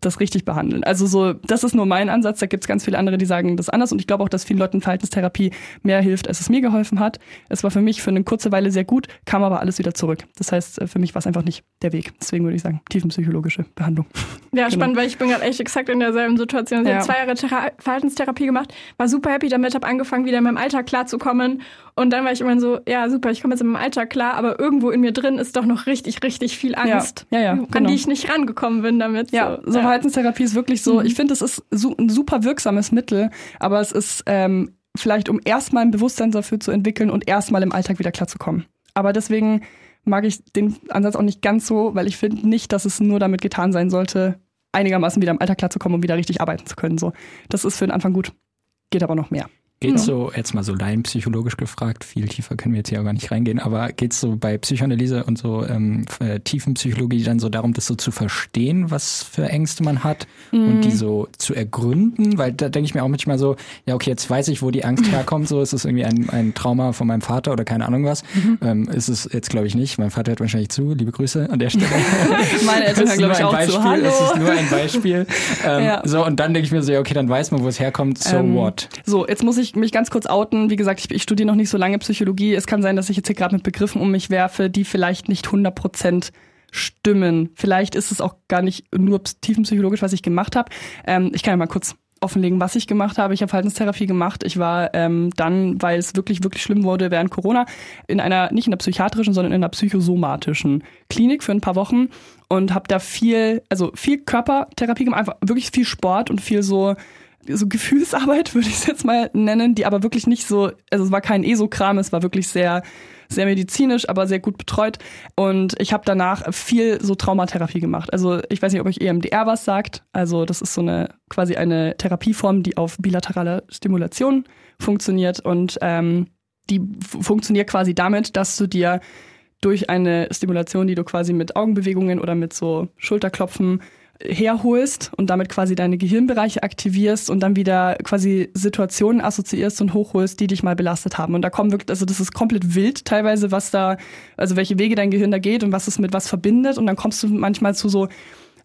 das richtig behandeln. Also so, das ist nur mein Ansatz. Da gibt es ganz viele andere, die sagen das anders. Und ich glaube auch, dass vielen Leuten Verhaltenstherapie mehr hilft, als es mir geholfen hat. Es war für mich für eine kurze Weile sehr gut, kam aber alles wieder zurück. Das heißt, äh, für mich war es einfach nicht der Weg. Deswegen würde ich sagen, tiefenpsychologische Behandlung. Ja, genau. spannend, weil ich bin gerade echt exakt in derselben Situation. Ich ja. habe zwei Jahre Thera Verhaltenstherapie gemacht, war super happy damit, habe angefangen, wieder in meinem Alltag klarzukommen. Und dann war ich immer so, ja, super, ich komme jetzt in meinem Alltag klar, aber irgendwo in mir drin ist doch noch richtig, richtig viel Angst, ja. Ja, genau. an die ich nicht rangekommen bin damit. Ja, so, so Verhaltenstherapie ist wirklich so, mhm. ich finde, es ist ein super wirksames Mittel, aber es ist ähm, vielleicht, um erstmal ein Bewusstsein dafür zu entwickeln und erstmal im Alltag wieder klarzukommen. Aber deswegen mag ich den Ansatz auch nicht ganz so, weil ich finde nicht, dass es nur damit getan sein sollte, einigermaßen wieder im Alltag klarzukommen und wieder richtig arbeiten zu können. So, das ist für den Anfang gut. Geht aber noch mehr. Geht so, jetzt mal so laienpsychologisch gefragt, viel tiefer können wir jetzt hier auch gar nicht reingehen, aber geht es so bei Psychoanalyse und so ähm, äh, Tiefenpsychologie dann so darum, das so zu verstehen, was für Ängste man hat mhm. und die so zu ergründen? Weil da denke ich mir auch manchmal so, ja okay, jetzt weiß ich, wo die Angst herkommt, so ist es irgendwie ein, ein Trauma von meinem Vater oder keine Ahnung was. Mhm. Ähm, ist es jetzt glaube ich nicht. Mein Vater hört wahrscheinlich zu, liebe Grüße an der Stelle. Meine Eltern hören glaube ich auch Beispiel, zu. Hallo. Es ist nur ein Beispiel. Ähm, ja. So und dann denke ich mir so, ja okay, dann weiß man, wo es herkommt, so ähm, what? So, jetzt muss ich mich ganz kurz outen. Wie gesagt, ich, ich studiere noch nicht so lange Psychologie. Es kann sein, dass ich jetzt hier gerade mit Begriffen um mich werfe, die vielleicht nicht 100 Prozent stimmen. Vielleicht ist es auch gar nicht nur tiefenpsychologisch, was ich gemacht habe. Ähm, ich kann ja mal kurz offenlegen, was ich gemacht habe. Ich habe Verhaltenstherapie gemacht. Ich war ähm, dann, weil es wirklich, wirklich schlimm wurde während Corona, in einer, nicht in einer psychiatrischen, sondern in einer psychosomatischen Klinik für ein paar Wochen und habe da viel, also viel Körpertherapie gemacht, einfach wirklich viel Sport und viel so so Gefühlsarbeit, würde ich es jetzt mal nennen, die aber wirklich nicht so, also es war kein ESO-Kram, es war wirklich sehr, sehr medizinisch, aber sehr gut betreut. Und ich habe danach viel so Traumatherapie gemacht. Also ich weiß nicht, ob euch EMDR was sagt. Also das ist so eine quasi eine Therapieform, die auf bilateraler Stimulation funktioniert und ähm, die funktioniert quasi damit, dass du dir durch eine Stimulation, die du quasi mit Augenbewegungen oder mit so Schulterklopfen herholst und damit quasi deine Gehirnbereiche aktivierst und dann wieder quasi Situationen assoziierst und hochholst, die dich mal belastet haben. Und da kommen wirklich, also das ist komplett wild teilweise, was da, also welche Wege dein Gehirn da geht und was es mit was verbindet. Und dann kommst du manchmal zu so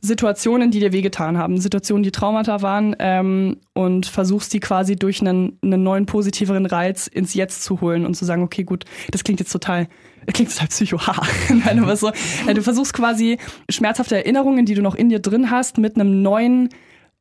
Situationen, die dir wehgetan haben, Situationen, die Traumata waren ähm, und versuchst die quasi durch einen, einen neuen positiveren Reiz ins Jetzt zu holen und zu sagen, okay, gut, das klingt jetzt total klingt total psycho. Nein, aber so, du versuchst quasi schmerzhafte Erinnerungen, die du noch in dir drin hast, mit einem neuen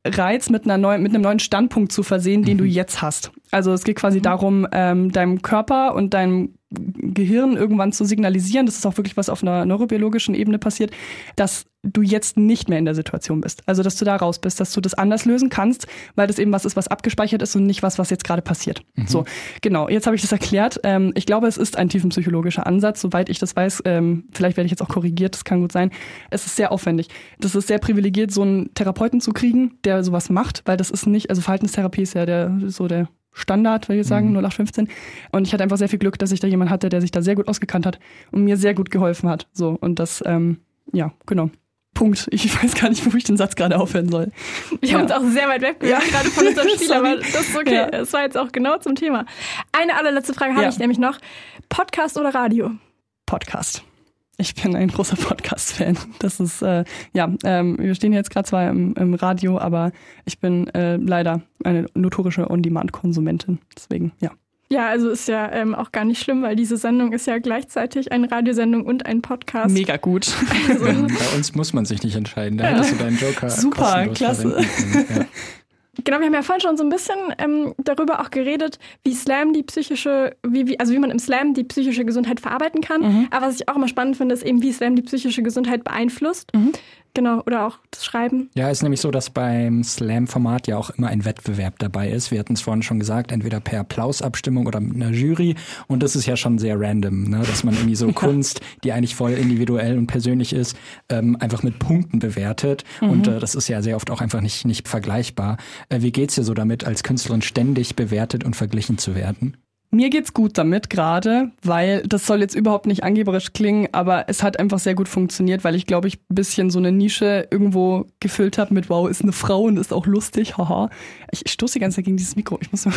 Reiz, mit, einer neuen, mit einem neuen Standpunkt zu versehen, den mhm. du jetzt hast. Also es geht quasi mhm. darum, ähm, deinem Körper und deinem Gehirn irgendwann zu signalisieren, das ist auch wirklich was auf einer neurobiologischen Ebene passiert, dass du jetzt nicht mehr in der Situation bist. Also, dass du da raus bist, dass du das anders lösen kannst, weil das eben was ist, was abgespeichert ist und nicht was, was jetzt gerade passiert. Mhm. So, genau. Jetzt habe ich das erklärt. Ähm, ich glaube, es ist ein tiefenpsychologischer Ansatz, soweit ich das weiß. Ähm, vielleicht werde ich jetzt auch korrigiert, das kann gut sein. Es ist sehr aufwendig. Das ist sehr privilegiert, so einen Therapeuten zu kriegen, der sowas macht, weil das ist nicht, also Verhaltenstherapie ist ja der, so der Standard, würde ich sagen, mhm. 0815. Und ich hatte einfach sehr viel Glück, dass ich da jemanden hatte, der sich da sehr gut ausgekannt hat und mir sehr gut geholfen hat. So, und das, ähm, ja, genau. Punkt. Ich weiß gar nicht, wo ich den Satz gerade aufhören soll. Wir ja. haben uns auch sehr weit weg ja. gerade von unserem Spiel, aber das ist okay. Ja. Das war jetzt auch genau zum Thema. Eine allerletzte Frage habe ja. ich nämlich noch. Podcast oder Radio? Podcast. Ich bin ein großer Podcast-Fan. Das ist, äh, ja, ähm, wir stehen jetzt gerade zwar im, im, Radio, aber ich bin äh, leider eine notorische On-Demand-Konsumentin. Deswegen, ja. Ja, also ist ja ähm, auch gar nicht schlimm, weil diese Sendung ist ja gleichzeitig eine Radiosendung und ein Podcast. Mega gut. Also. Bei uns muss man sich nicht entscheiden. Da ja. hättest du deinen Joker. Super, klasse. Ja. Genau, wir haben ja vorhin schon so ein bisschen ähm, darüber auch geredet, wie Slam die psychische, wie, wie, also wie man im Slam die psychische Gesundheit verarbeiten kann. Mhm. Aber was ich auch immer spannend finde, ist eben, wie Slam die psychische Gesundheit beeinflusst. Mhm. Genau, oder auch das Schreiben. Ja, ist nämlich so, dass beim Slam-Format ja auch immer ein Wettbewerb dabei ist. Wir hatten es vorhin schon gesagt, entweder per Applausabstimmung oder mit einer Jury. Und das ist ja schon sehr random, ne? dass man irgendwie so ja. Kunst, die eigentlich voll individuell und persönlich ist, ähm, einfach mit Punkten bewertet. Mhm. Und äh, das ist ja sehr oft auch einfach nicht, nicht vergleichbar. Äh, wie geht's dir so damit, als Künstlerin ständig bewertet und verglichen zu werden? Mir geht's gut damit gerade, weil das soll jetzt überhaupt nicht angeberisch klingen, aber es hat einfach sehr gut funktioniert, weil ich glaube, ich ein bisschen so eine Nische irgendwo gefüllt habe mit wow, ist eine Frau und ist auch lustig, haha. Ich, stoße die ganze Zeit gegen dieses Mikro. Ich muss mal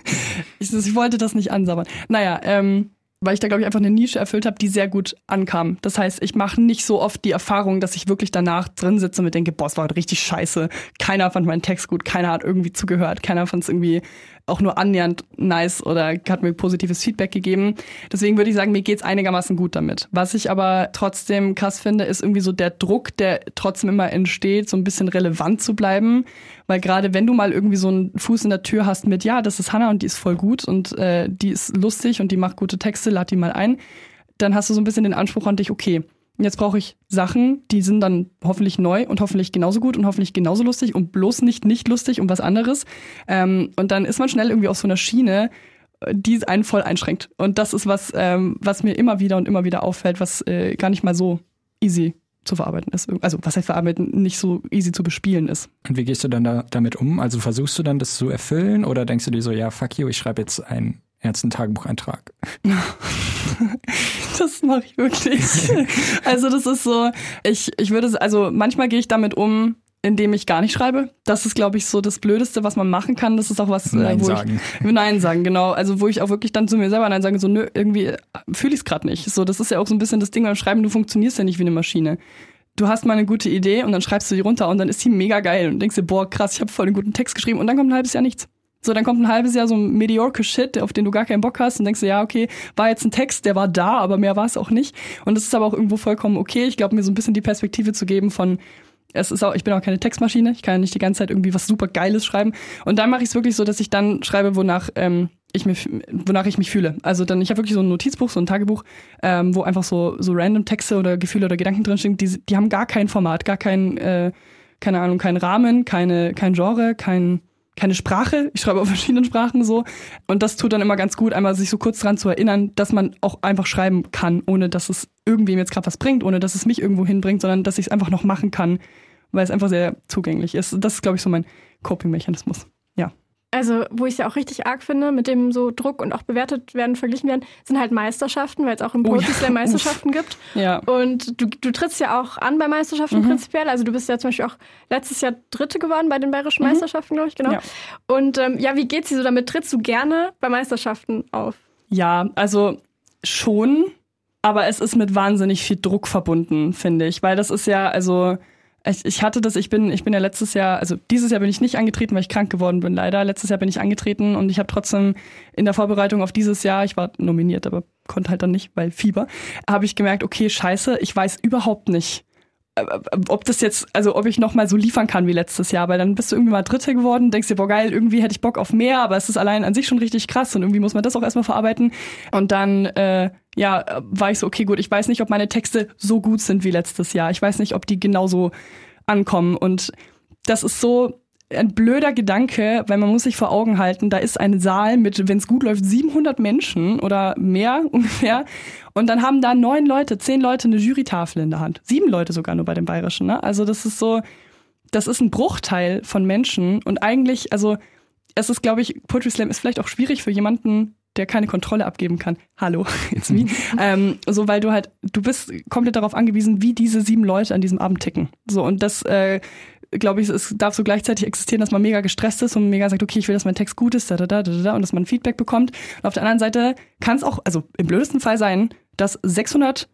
ich, ich wollte das nicht ansabbern. Naja, ähm, weil ich da, glaube ich, einfach eine Nische erfüllt habe, die sehr gut ankam. Das heißt, ich mache nicht so oft die Erfahrung, dass ich wirklich danach drin sitze und mir denke, boah, es war richtig scheiße. Keiner fand meinen Text gut, keiner hat irgendwie zugehört, keiner fand es irgendwie auch nur annähernd nice oder hat mir positives Feedback gegeben. Deswegen würde ich sagen, mir geht's einigermaßen gut damit. Was ich aber trotzdem krass finde, ist irgendwie so der Druck, der trotzdem immer entsteht, so ein bisschen relevant zu bleiben. Weil gerade wenn du mal irgendwie so einen Fuß in der Tür hast mit, ja, das ist Hannah und die ist voll gut und äh, die ist lustig und die macht gute Texte, lad die mal ein, dann hast du so ein bisschen den Anspruch an dich, okay, Jetzt brauche ich Sachen, die sind dann hoffentlich neu und hoffentlich genauso gut und hoffentlich genauso lustig und bloß nicht nicht lustig und was anderes. Ähm, und dann ist man schnell irgendwie auf so einer Schiene, äh, die einen voll einschränkt. Und das ist was, ähm, was mir immer wieder und immer wieder auffällt, was äh, gar nicht mal so easy zu verarbeiten ist. Also was heißt verarbeiten, nicht so easy zu bespielen ist. Und wie gehst du dann da, damit um? Also versuchst du dann das zu erfüllen oder denkst du dir so, ja, fuck you, ich schreibe jetzt einen ernsten Tagebucheintrag? das mache ich wirklich. also das ist so, ich, ich würde, also manchmal gehe ich damit um, indem ich gar nicht schreibe. Das ist, glaube ich, so das Blödeste, was man machen kann. Das ist auch was, Nein äh, wo sagen. ich Nein sagen, genau. Also wo ich auch wirklich dann zu mir selber Nein sage, so nö, irgendwie fühle ich es gerade nicht. So, das ist ja auch so ein bisschen das Ding beim Schreiben, du funktionierst ja nicht wie eine Maschine. Du hast mal eine gute Idee und dann schreibst du die runter und dann ist die mega geil und denkst dir, boah, krass, ich habe voll einen guten Text geschrieben und dann kommt ein halbes Jahr nichts. So, dann kommt ein halbes Jahr so ein mediocre Shit, auf den du gar keinen Bock hast und denkst dir, ja, okay, war jetzt ein Text, der war da, aber mehr war es auch nicht. Und das ist aber auch irgendwo vollkommen okay. Ich glaube, mir so ein bisschen die Perspektive zu geben von, es ist auch, ich bin auch keine Textmaschine, ich kann ja nicht die ganze Zeit irgendwie was super Geiles schreiben. Und dann mache ich es wirklich so, dass ich dann schreibe, wonach ähm, ich mich, wonach ich mich fühle. Also dann, ich habe wirklich so ein Notizbuch, so ein Tagebuch, ähm, wo einfach so, so random Texte oder Gefühle oder Gedanken drinstehen, die, die haben gar kein Format, gar kein, äh, keine Ahnung, keinen Rahmen, keine, kein Genre, kein, keine Sprache. Ich schreibe auf verschiedenen Sprachen so. Und das tut dann immer ganz gut, einmal sich so kurz dran zu erinnern, dass man auch einfach schreiben kann, ohne dass es irgendwem jetzt gerade was bringt, ohne dass es mich irgendwo hinbringt, sondern dass ich es einfach noch machen kann, weil es einfach sehr zugänglich ist. Das ist, glaube ich, so mein Coping-Mechanismus. Ja. Also, wo ich es ja auch richtig arg finde, mit dem so Druck und auch bewertet werden, verglichen werden, sind halt Meisterschaften, weil es auch im Oh Poetry ja. Slam Meisterschaften gibt. Ja. Und du, du trittst ja auch an bei Meisterschaften Mhm. prinzipiell. Also du bist ja zum Beispiel auch letztes Jahr Dritte geworden bei den Bayerischen Meisterschaften, glaube ich, genau. Mhm. Ja. Und ähm, ja, wie geht's dir so damit? Trittst du gerne bei Meisterschaften auf? Ja, also schon, aber es ist mit wahnsinnig viel Druck verbunden, finde ich, weil das ist ja, also ich, ich hatte das, ich bin, ich bin ja letztes Jahr, also dieses Jahr bin ich nicht angetreten, weil ich krank geworden bin, leider. Letztes Jahr bin ich angetreten und ich habe trotzdem in der Vorbereitung auf dieses Jahr, ich war nominiert, aber konnte halt dann nicht, weil Fieber, habe ich gemerkt, okay, scheiße, ich weiß überhaupt nicht, ob das jetzt, also ob ich noch mal so liefern kann wie letztes Jahr, weil dann bist du irgendwie mal Dritte geworden, denkst dir, boah geil, irgendwie hätte ich Bock auf mehr, aber es ist allein an sich schon richtig krass und irgendwie muss man das auch erstmal verarbeiten. Und dann, äh, ja, war ich so, okay, gut, ich weiß nicht, ob meine Texte so gut sind wie letztes Jahr. Ich weiß nicht, ob die genauso ankommen. Und das ist so ein blöder Gedanke, weil man muss sich vor Augen halten, da ist ein Saal mit, wenn es gut läuft, 700 Menschen oder mehr ungefähr. Und dann haben da neun Leute, zehn Leute eine Jurytafel in der Hand. Sieben Leute sogar nur bei den Bayerischen. Ne? Also das ist so, das ist ein Bruchteil von Menschen. Und eigentlich, also es ist, glaube ich, Poetry Slam ist vielleicht auch schwierig für jemanden, der keine Kontrolle abgeben kann. Hallo, it's me. ähm, so, weil du halt, du bist komplett darauf angewiesen, wie diese sieben Leute an diesem Abend ticken. So, und das, äh, glaube ich, es darf so gleichzeitig existieren, dass man mega gestresst ist und mega sagt, okay, ich will, dass mein Text gut ist, da, da, da, da, da, und dass man Feedback bekommt. Und auf der anderen Seite kann es auch, also im blödesten Fall sein, dass 600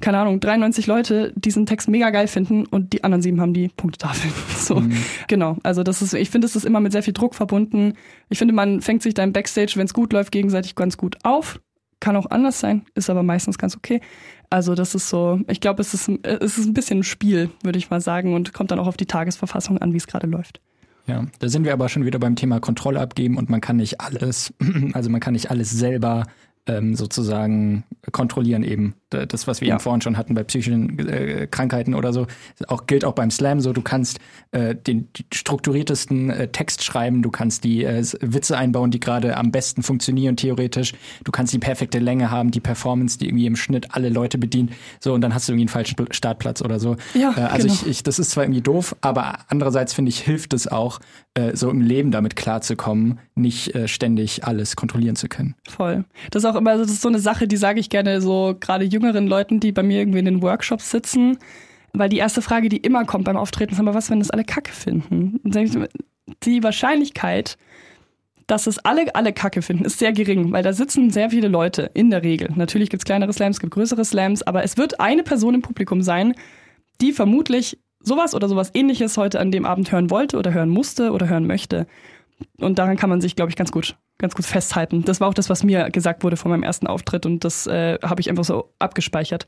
keine Ahnung, 93 Leute diesen Text mega geil finden und die anderen sieben haben die Punktetafel. So, genau. Also das ist, ich finde, es ist immer mit sehr viel Druck verbunden. Ich finde, man fängt sich da im Backstage, wenn es gut läuft, gegenseitig ganz gut auf. Kann auch anders sein, ist aber meistens ganz okay. Also das ist so, ich glaube, es ist, es ist ein bisschen ein Spiel, würde ich mal sagen, und kommt dann auch auf die Tagesverfassung an, wie es gerade läuft. Ja, da sind wir aber schon wieder beim Thema Kontrolle abgeben und man kann nicht alles, also man kann nicht alles selber ähm, sozusagen kontrollieren eben. Das, was wir Ja. eben vorhin schon hatten bei psychischen äh, Krankheiten oder so, auch gilt auch beim Slam so. Du kannst äh, den strukturiertesten äh, Text schreiben, du kannst die äh, Witze einbauen, die gerade am besten funktionieren theoretisch. Du kannst die perfekte Länge haben, die Performance, die irgendwie im Schnitt alle Leute bedient. So und dann hast du irgendwie einen falschen Pl- Startplatz oder so. Ja, äh, also genau. ich, ich, das ist zwar irgendwie doof, aber andererseits finde ich hilft es auch, äh, so im Leben damit klarzukommen, nicht äh, ständig alles kontrollieren zu können. Voll. Das ist auch immer, das ist so eine Sache, die sage ich gerne so gerade jüngeren Leuten, die bei mir irgendwie in den Workshops sitzen. Weil die erste Frage, die immer kommt beim Auftreten, ist aber, was, wenn das alle Kacke finden? Die Wahrscheinlichkeit, dass es alle, alle Kacke finden, ist sehr gering, weil da sitzen sehr viele Leute, in der Regel. Natürlich gibt's kleinere Slams, es gibt größere Slams, aber es wird eine Person im Publikum sein, die vermutlich sowas oder sowas ähnliches heute an dem Abend hören wollte oder hören musste oder hören möchte. Und daran kann man sich, glaube ich, ganz gut, ganz gut festhalten. Das war auch das, was mir gesagt wurde vor meinem ersten Auftritt und das äh, habe ich einfach so abgespeichert.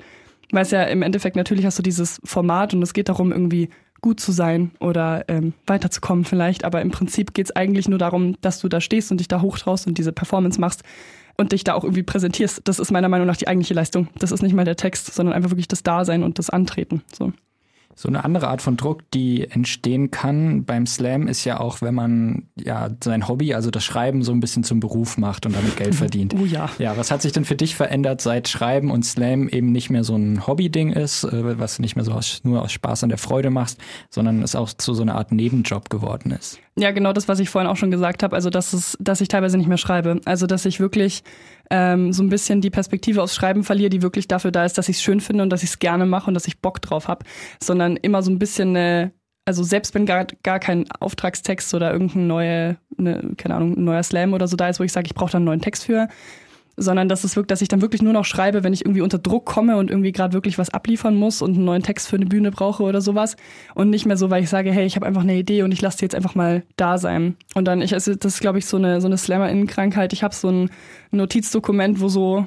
Weil es ja im Endeffekt natürlich hast du dieses Format und es geht darum, irgendwie gut zu sein oder ähm, weiterzukommen vielleicht, aber im Prinzip geht es eigentlich nur darum, dass du da stehst und dich da hochtraust und diese Performance machst und dich da auch irgendwie präsentierst. Das ist meiner Meinung nach die eigentliche Leistung. Das ist nicht mal der Text, sondern einfach wirklich das Dasein und das Antreten. So. So eine andere Art von Druck, die entstehen kann beim Slam, ist ja auch, wenn man ja sein Hobby, also das Schreiben, so ein bisschen zum Beruf macht und damit Geld verdient. Oh ja. Ja, was hat sich denn für dich verändert, seit Schreiben und Slam eben nicht mehr so ein Hobby-Ding ist, äh, was nicht mehr so aus, nur aus Spaß und der Freude machst, sondern es auch zu so einer Art Nebenjob geworden ist? Ja, genau das, was ich vorhin auch schon gesagt habe. Also, dass, es, dass ich teilweise nicht mehr schreibe. Also, dass ich wirklich ähm, so ein bisschen die Perspektive aufs Schreiben verliere, die wirklich dafür da ist, dass ich es schön finde und dass ich es gerne mache und dass ich Bock drauf habe, sondern immer so ein bisschen eine also selbst wenn gar, gar kein Auftragstext oder irgendein neue, ne, keine Ahnung, neuer Slam oder so da ist, wo ich sage, ich brauche da einen neuen Text für, sondern dass es wirklich, dass ich dann wirklich nur noch schreibe, wenn ich irgendwie unter Druck komme und irgendwie gerade wirklich was abliefern muss und einen neuen Text für eine Bühne brauche oder sowas und nicht mehr so, weil ich sage, hey, ich habe einfach eine Idee und ich lasse die jetzt einfach mal da sein. Und dann ich also das ist glaube ich so eine so eine Slammer-Innenkrankheit. Ich habe so ein Notizdokument, wo so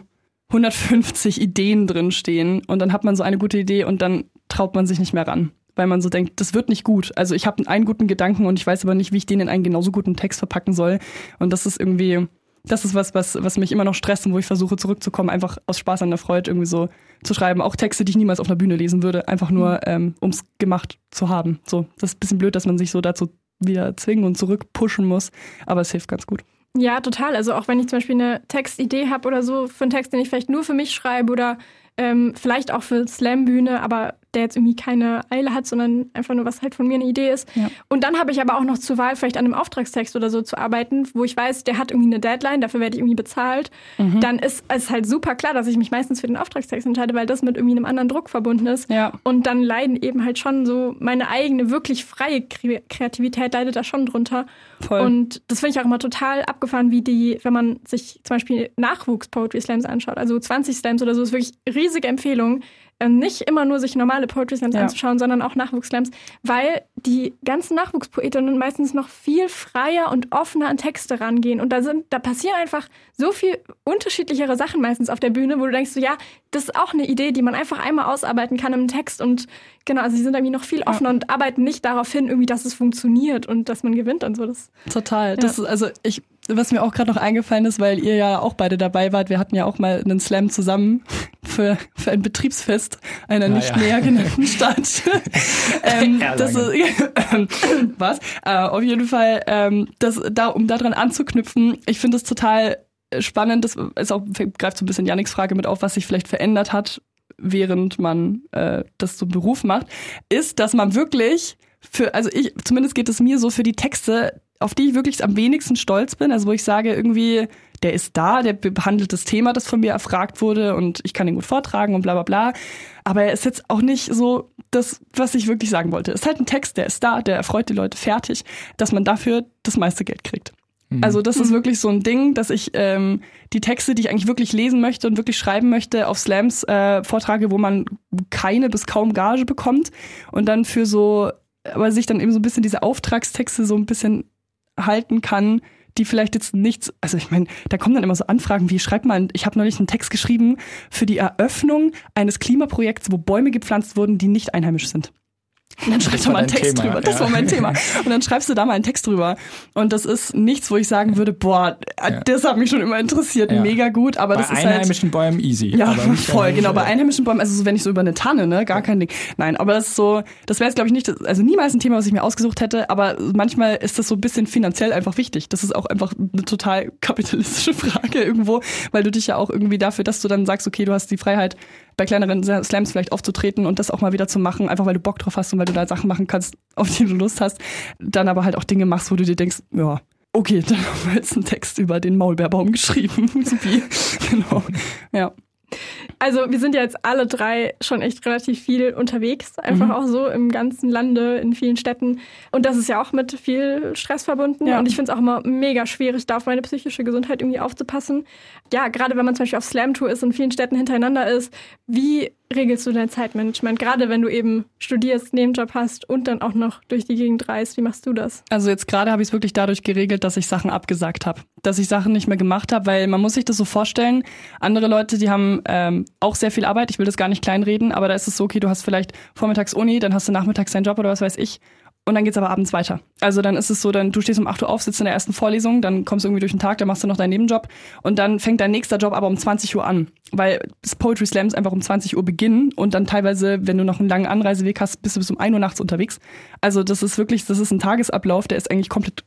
150 Ideen drin stehen und dann hat man so eine gute Idee und dann traut man sich nicht mehr ran weil man so denkt, das wird nicht gut. Also ich habe einen guten Gedanken und ich weiß aber nicht, wie ich den in einen genauso guten Text verpacken soll. Und das ist irgendwie, das ist was, was, was mich immer noch stresst und wo ich versuche zurückzukommen, einfach aus Spaß an der Freude irgendwie so zu schreiben. Auch Texte, die ich niemals auf einer Bühne lesen würde, einfach nur, mhm. ähm, um es gemacht zu haben. So, das ist ein bisschen blöd, dass man sich so dazu wieder zwingen und zurückpushen muss, aber es hilft ganz gut. Ja, total. Also auch wenn ich zum Beispiel eine Textidee habe oder so für einen Text, den ich vielleicht nur für mich schreibe oder ähm, vielleicht auch für Slam-Bühne, aber der jetzt irgendwie keine Eile hat, sondern einfach nur was halt von mir eine Idee ist. Ja. Und dann habe ich aber auch noch zur Wahl, vielleicht an einem Auftragstext oder so zu arbeiten, wo ich weiß, der hat irgendwie eine Deadline, dafür werde ich irgendwie bezahlt. Mhm. Dann ist es halt super klar, dass ich mich meistens für den Auftragstext entscheide, weil das mit irgendwie einem anderen Druck verbunden ist. Ja. Und dann leiden eben halt schon so meine eigene wirklich freie Kreativität leidet da schon drunter. Voll. Und das finde ich auch immer total abgefahren, wie die, wenn man sich zum Beispiel Nachwuchs-Poetry-Slams anschaut, also 20 Slams oder so, ist wirklich riesige Empfehlung nicht immer nur sich normale Poetry Slams ja. anzuschauen, sondern auch Nachwuchslams, weil die ganzen Nachwuchspoetinnen meistens noch viel freier und offener an Texte rangehen. Und da sind, da passieren einfach so viel unterschiedlichere Sachen meistens auf der Bühne, wo du denkst, so, ja, das ist auch eine Idee, die man einfach einmal ausarbeiten kann im Text. Und genau, also sie sind irgendwie noch viel offener ja. und arbeiten nicht darauf hin, irgendwie, dass es funktioniert und dass man gewinnt und so. Das, Total. Ja. Das ist, also ich was mir auch gerade noch eingefallen ist, weil ihr ja auch beide dabei wart, wir hatten ja auch mal einen Slam zusammen für, für ein Betriebsfest einer nicht ja. näher genannten Stadt. ähm, das ist, was? Äh, auf jeden Fall, ähm, das, da, um daran anzuknüpfen, ich finde es total spannend, das ist auch, greift so ein bisschen Janiks Frage mit auf, was sich vielleicht verändert hat, während man äh, das zum Beruf macht, ist, dass man wirklich für, also ich, zumindest geht es mir so, für die Texte auf die ich wirklich am wenigsten stolz bin, also wo ich sage, irgendwie, der ist da, der behandelt das Thema, das von mir erfragt wurde und ich kann ihn gut vortragen und bla bla bla. Aber er ist jetzt auch nicht so das, was ich wirklich sagen wollte. Es ist halt ein Text, der ist da, der erfreut die Leute fertig, dass man dafür das meiste Geld kriegt. Mhm. Also das ist mhm. wirklich so ein Ding, dass ich ähm, die Texte, die ich eigentlich wirklich lesen möchte und wirklich schreiben möchte, auf Slams äh, vortrage, wo man keine bis kaum Gage bekommt und dann für so, aber sich dann eben so ein bisschen diese Auftragstexte so ein bisschen halten kann, die vielleicht jetzt nichts, also ich meine, da kommen dann immer so Anfragen wie, schreib mal, ich habe neulich einen Text geschrieben für die Eröffnung eines Klimaprojekts, wo Bäume gepflanzt wurden, die nicht einheimisch sind. Und dann schreibst du mal einen Text Thema, drüber. Das war mein Thema. Und dann schreibst du da mal einen Text drüber. Und das ist nichts, wo ich sagen würde, boah, ja. das hat mich schon immer interessiert, ja. mega gut. Aber bei das ist halt. Bei einheimischen Bäumen easy. Ja, voll, genau. Bei einheimischen Bäumen, also so, wenn ich so über eine Tanne, ne, gar kein Ding. Nein, aber das ist so, das wäre jetzt, glaube ich, nicht, also niemals ein Thema, was ich mir ausgesucht hätte. Aber manchmal ist das so ein bisschen finanziell einfach wichtig. Das ist auch einfach eine total kapitalistische Frage irgendwo, weil du dich ja auch irgendwie dafür, dass du dann sagst, okay, du hast die Freiheit, bei kleineren Slams vielleicht aufzutreten und das auch mal wieder zu machen, einfach weil du Bock drauf hast und weil du da Sachen machen kannst, auf die du Lust hast, dann aber halt auch Dinge machst, wo du dir denkst, ja, okay, dann haben wir jetzt einen Text über den Maulbeerbaum geschrieben. genau. Ja. Also wir sind ja jetzt alle drei schon echt relativ viel unterwegs, einfach mhm. auch so im ganzen Lande, in vielen Städten. Und das ist ja auch mit viel Stress verbunden. Ja. Und ich finde es auch immer mega schwierig, da auf meine psychische Gesundheit irgendwie aufzupassen. Ja, gerade wenn man zum Beispiel auf Slam-Tour ist und in vielen Städten hintereinander ist, wie regelst du dein Zeitmanagement? Gerade wenn du eben studierst, Nebenjob hast und dann auch noch durch die Gegend reist. Wie machst du das? Also jetzt gerade habe ich es wirklich dadurch geregelt, dass ich Sachen abgesagt habe. Dass ich Sachen nicht mehr gemacht habe, weil man muss sich das so vorstellen. Andere Leute, die haben ähm, auch sehr viel Arbeit. Ich will das gar nicht kleinreden, aber da ist es so, okay, du hast vielleicht vormittags Uni, dann hast du nachmittags deinen Job oder was weiß ich. und dann geht's aber abends weiter. Also dann ist es so, dann du stehst um 8 Uhr auf, sitzt in der ersten Vorlesung, dann kommst du irgendwie durch den Tag, dann machst du noch deinen Nebenjob und dann fängt dein nächster Job aber um 20 Uhr an, weil Poetry Slams einfach um 20 Uhr beginnen und dann teilweise, wenn du noch einen langen Anreiseweg hast, bist du bis um 1 Uhr nachts unterwegs. Also das ist wirklich, das ist ein Tagesablauf, der ist eigentlich komplett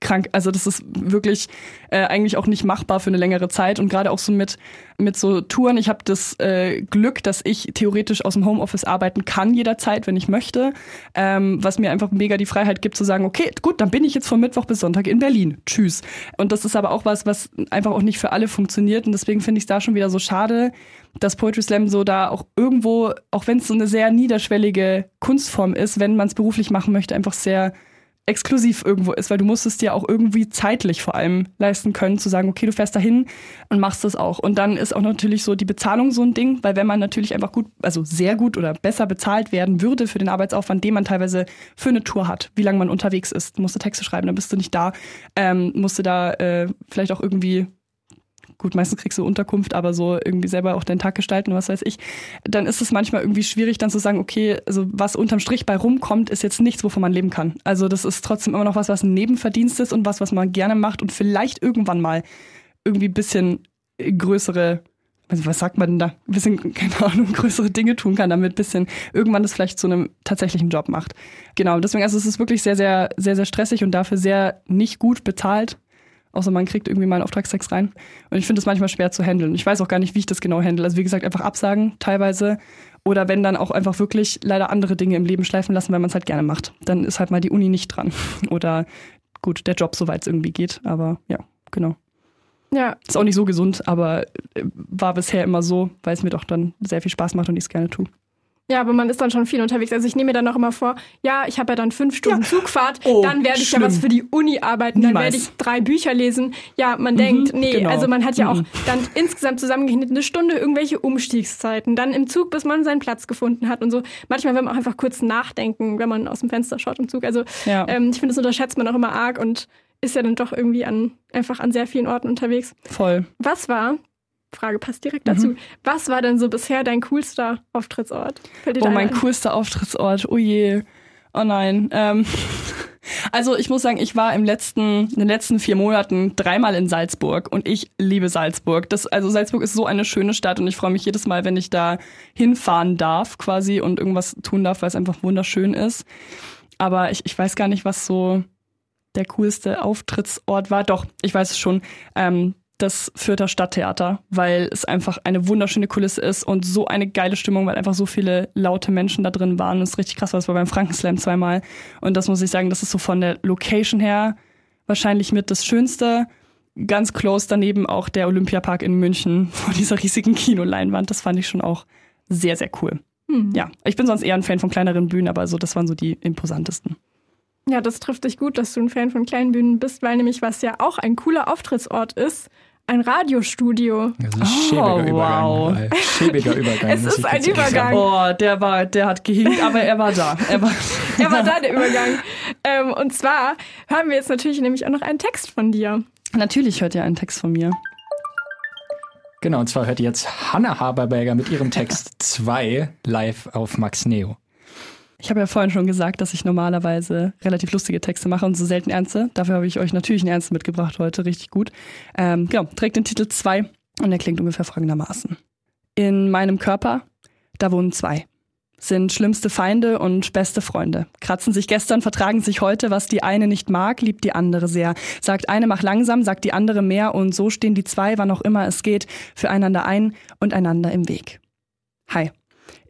krank. Also das ist wirklich äh, eigentlich auch nicht machbar für eine längere Zeit und gerade auch so mit mit so Touren. Ich habe das äh, Glück, dass ich theoretisch aus dem Homeoffice arbeiten kann jederzeit, wenn ich möchte, ähm, was mir einfach mega die Freiheit gibt zu sagen, okay, gut, dann bin ich jetzt von Mittwoch bis Sonntag in Berlin. Tschüss. Und das ist aber auch was, was einfach auch nicht für alle funktioniert und deswegen finde ich es da schon wieder so schade, dass Poetry Slam so da auch irgendwo, auch wenn es so eine sehr niederschwellige Kunstform ist, wenn man es beruflich machen möchte, einfach sehr exklusiv irgendwo ist, weil du musst es dir auch irgendwie zeitlich vor allem leisten können, zu sagen, okay, du fährst dahin und machst das auch. Und dann ist auch natürlich so die Bezahlung so ein Ding, weil wenn man natürlich einfach gut, also sehr gut oder besser bezahlt werden würde für den Arbeitsaufwand, den man teilweise für eine Tour hat, wie lange man unterwegs ist, musst du Texte schreiben, dann bist du nicht da, ähm, musst du da äh, vielleicht auch irgendwie gut, meistens kriegst du Unterkunft, aber so irgendwie selber auch deinen Tag gestalten, was weiß ich, dann ist es manchmal irgendwie schwierig, dann zu sagen, okay, also was unterm Strich bei rumkommt, ist jetzt nichts, wovon man leben kann. Also das ist trotzdem immer noch was, was ein Nebenverdienst ist und was, was man gerne macht und vielleicht irgendwann mal irgendwie ein bisschen größere also was sagt man denn da? Ein bisschen, keine Ahnung, größere Dinge tun kann, damit ein bisschen irgendwann das vielleicht zu einem tatsächlichen Job macht. Genau, deswegen, also es ist wirklich sehr, sehr, sehr, sehr stressig und dafür sehr nicht gut bezahlt. Außer man kriegt irgendwie mal einen Auftragstext rein. Und ich finde es manchmal schwer zu handeln. Ich weiß auch gar nicht, wie ich das genau handle. Also wie gesagt, einfach absagen teilweise. Oder wenn dann auch einfach wirklich leider andere Dinge im Leben schleifen lassen, weil man es halt gerne macht. Dann ist halt mal die Uni nicht dran. Oder gut, der Job, soweit es irgendwie geht. Aber ja, genau. Ja. Ist auch nicht so gesund, aber äh, war bisher immer so, weil es mir doch dann sehr viel Spaß macht und ich es gerne tue. Ja, aber man ist dann schon viel unterwegs. Also ich nehme mir dann auch immer vor, ja, ich habe ja dann fünf Stunden ja. Zugfahrt, oh, dann werde ich schlimm. ja was für die Uni arbeiten, dann werde ich drei Bücher lesen. Ja, man mhm, denkt, nee, genau. also man hat ja mhm. auch dann insgesamt zusammengerechnet eine Stunde irgendwelche Umstiegszeiten, dann im Zug, bis man seinen Platz gefunden hat und so. Manchmal will man auch einfach kurz nachdenken, wenn man aus dem Fenster schaut im Zug. Also ja. ähm, ich finde, das unterschätzt man auch immer arg und ist ja dann doch irgendwie an einfach an sehr vielen Orten unterwegs. Voll. Was war Frage passt direkt dazu. Mhm. Was war denn so bisher dein coolster Auftrittsort? Oh, mein ein? coolster Auftrittsort. Oh je. Oh nein. Ähm, also ich muss sagen, ich war im letzten, in den letzten vier Monaten dreimal in Salzburg und ich liebe Salzburg. Das, also Salzburg ist so eine schöne Stadt und ich freue mich jedes Mal, wenn ich da hinfahren darf quasi und irgendwas tun darf, weil es einfach wunderschön ist. Aber ich, ich weiß gar nicht, was so der coolste Auftrittsort war. Doch, ich weiß es schon. Ähm, das Fürther Stadttheater, weil es einfach eine wunderschöne Kulisse ist und so eine geile Stimmung, weil einfach so viele laute Menschen da drin waren. Das ist richtig krass, das war beim Frankenslam zweimal. Und das muss ich sagen, das ist so von der Location her wahrscheinlich mit das Schönste. Ganz close daneben auch der Olympiapark in München vor dieser riesigen Kinoleinwand. Das fand ich schon auch sehr, sehr cool. Mhm. Ja, ich bin sonst eher ein Fan von kleineren Bühnen, aber so, das waren so die imposantesten. Ja, das trifft dich gut, dass du ein Fan von kleinen Bühnen bist, weil nämlich was ja auch ein cooler Auftrittsort ist, ein Radiostudio. Das ist ein schäbiger oh, Übergang. Wow. Schäbiger Übergang. Es ist ein Übergang. Oh, der war, der hat gehinkt, aber er war da. Er war, er war da, der Übergang. Ähm, und zwar hören wir jetzt natürlich nämlich auch noch einen Text von dir. Natürlich hört ihr einen Text von mir. Genau, und zwar hört ihr jetzt Hanna Haberberger mit ihrem Text 2 live auf Max Neo. Ich habe ja vorhin schon gesagt, dass ich normalerweise relativ lustige Texte mache und so selten ernste. Dafür habe ich euch natürlich einen Ernst mitgebracht heute, richtig gut. Ähm, genau, trägt den Titel 2 und er klingt ungefähr folgendermaßen. In meinem Körper, da wohnen zwei. Sind schlimmste Feinde und beste Freunde. Kratzen sich gestern, vertragen sich heute. Was die eine nicht mag, liebt die andere sehr. Sagt eine, mach langsam, sagt die andere mehr. Und so stehen die zwei, wann auch immer es geht, füreinander ein und einander im Weg. Hi.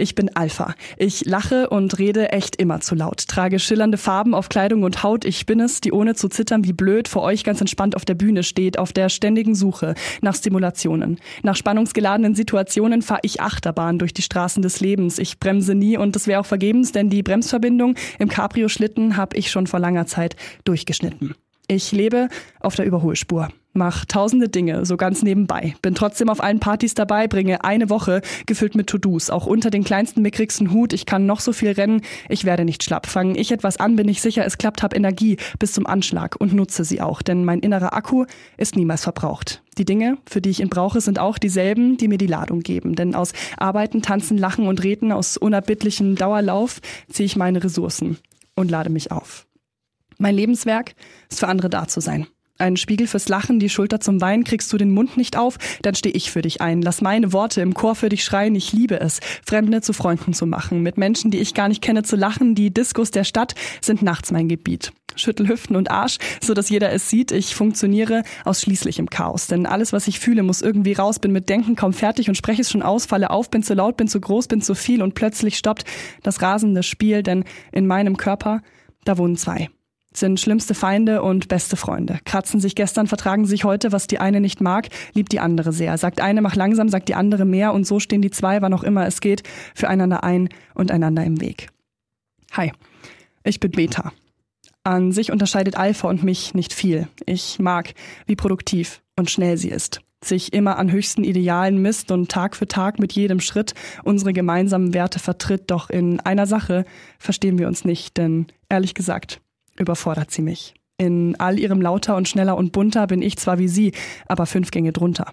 Ich bin Alpha. Ich lache und rede echt immer zu laut. Trage schillernde Farben auf Kleidung und Haut. Ich bin es, die ohne zu zittern wie blöd vor euch ganz entspannt auf der Bühne steht, auf der ständigen Suche nach Stimulationen. Nach spannungsgeladenen Situationen fahre ich Achterbahn durch die Straßen des Lebens. Ich bremse nie und das wäre auch vergebens, denn die Bremsverbindung im Cabrio-Schlitten habe ich schon vor langer Zeit durchgeschnitten. Ich lebe auf der Überholspur. Mach tausende Dinge, so ganz nebenbei. Bin trotzdem auf allen Partys dabei, bringe eine Woche gefüllt mit To-Dos. Auch unter den kleinsten, mickrigsten Hut. Ich kann noch so viel rennen. Ich werde nicht schlapp. Fange ich etwas an, bin ich sicher, es klappt, hab Energie bis zum Anschlag und nutze sie auch. Denn mein innerer Akku ist niemals verbraucht. Die Dinge, für die ich ihn brauche, sind auch dieselben, die mir die Ladung geben. Denn aus Arbeiten, Tanzen, Lachen und Reden, aus unerbittlichem Dauerlauf ziehe ich meine Ressourcen. und lade mich auf. Mein Lebenswerk ist für andere da zu sein. Ein Spiegel fürs Lachen, die Schulter zum Weinen, kriegst du den Mund nicht auf, dann steh ich für dich ein. Lass meine Worte im Chor für dich schreien, ich liebe es, Fremde zu Freunden zu machen, mit Menschen, die ich gar nicht kenne, zu lachen. Die Diskos der Stadt sind nachts mein Gebiet. Schüttel Hüften und Arsch, so dass jeder es sieht. Ich funktioniere ausschließlich im Chaos, denn alles, was ich fühle, muss irgendwie raus. Bin mit Denken kaum fertig und spreche es schon aus, falle auf, bin zu laut, bin zu groß, bin zu viel und plötzlich stoppt das rasende Spiel, denn in meinem Körper, da wohnen zwei sind schlimmste Feinde und beste Freunde. Kratzen sich gestern, vertragen sich heute, was die eine nicht mag, liebt die andere sehr. Sagt eine, mach langsam, sagt die andere mehr und so stehen die zwei, wann auch immer es geht, füreinander ein und einander im Weg. Hi, ich bin Beta. An sich unterscheidet Alpha und mich nicht viel. Ich mag, wie produktiv und schnell sie ist sich immer an höchsten Idealen misst und Tag für Tag mit jedem Schritt unsere gemeinsamen Werte vertritt. Doch in einer Sache verstehen wir uns nicht, denn ehrlich gesagt, überfordert sie mich. In all ihrem lauter und schneller und bunter bin ich zwar wie sie, aber fünf Gänge drunter.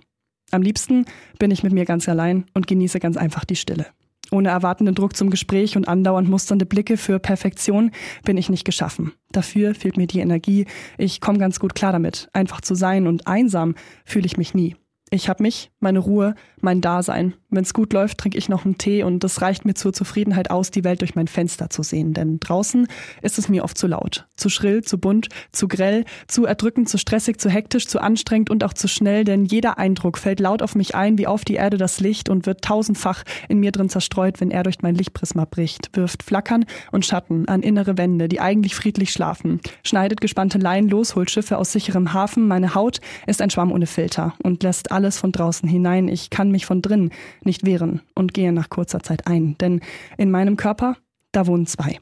Am liebsten bin ich mit mir ganz allein und genieße ganz einfach die Stille. Ohne erwartenden Druck zum Gespräch und andauernd musternde Blicke für Perfektion bin ich nicht geschaffen. Dafür fehlt mir die Energie. Ich komme ganz gut klar damit, einfach zu sein und einsam fühle ich mich nie. Ich habe mich, meine Ruhe, mein Dasein. Wenn's gut läuft, trinke ich noch einen Tee und das reicht mir zur Zufriedenheit aus, die Welt durch mein Fenster zu sehen. Denn draußen ist es mir oft zu laut, zu schrill, zu bunt, zu grell, zu erdrückend, zu stressig, zu hektisch, zu anstrengend und auch zu schnell. Denn jeder Eindruck fällt laut auf mich ein, wie auf die Erde das Licht und wird tausendfach in mir drin zerstreut, wenn er durch mein Lichtprisma bricht, wirft Flackern und Schatten an innere Wände, die eigentlich friedlich schlafen, schneidet gespannte Leinen los, holt Schiffe aus sicherem Hafen. Meine Haut ist ein Schwamm ohne Filter und lässt alles von draußen hinein. Ich kann mich von drinnen nicht wehren und gehe nach kurzer Zeit ein. Denn in meinem Körper, da wohnen zwei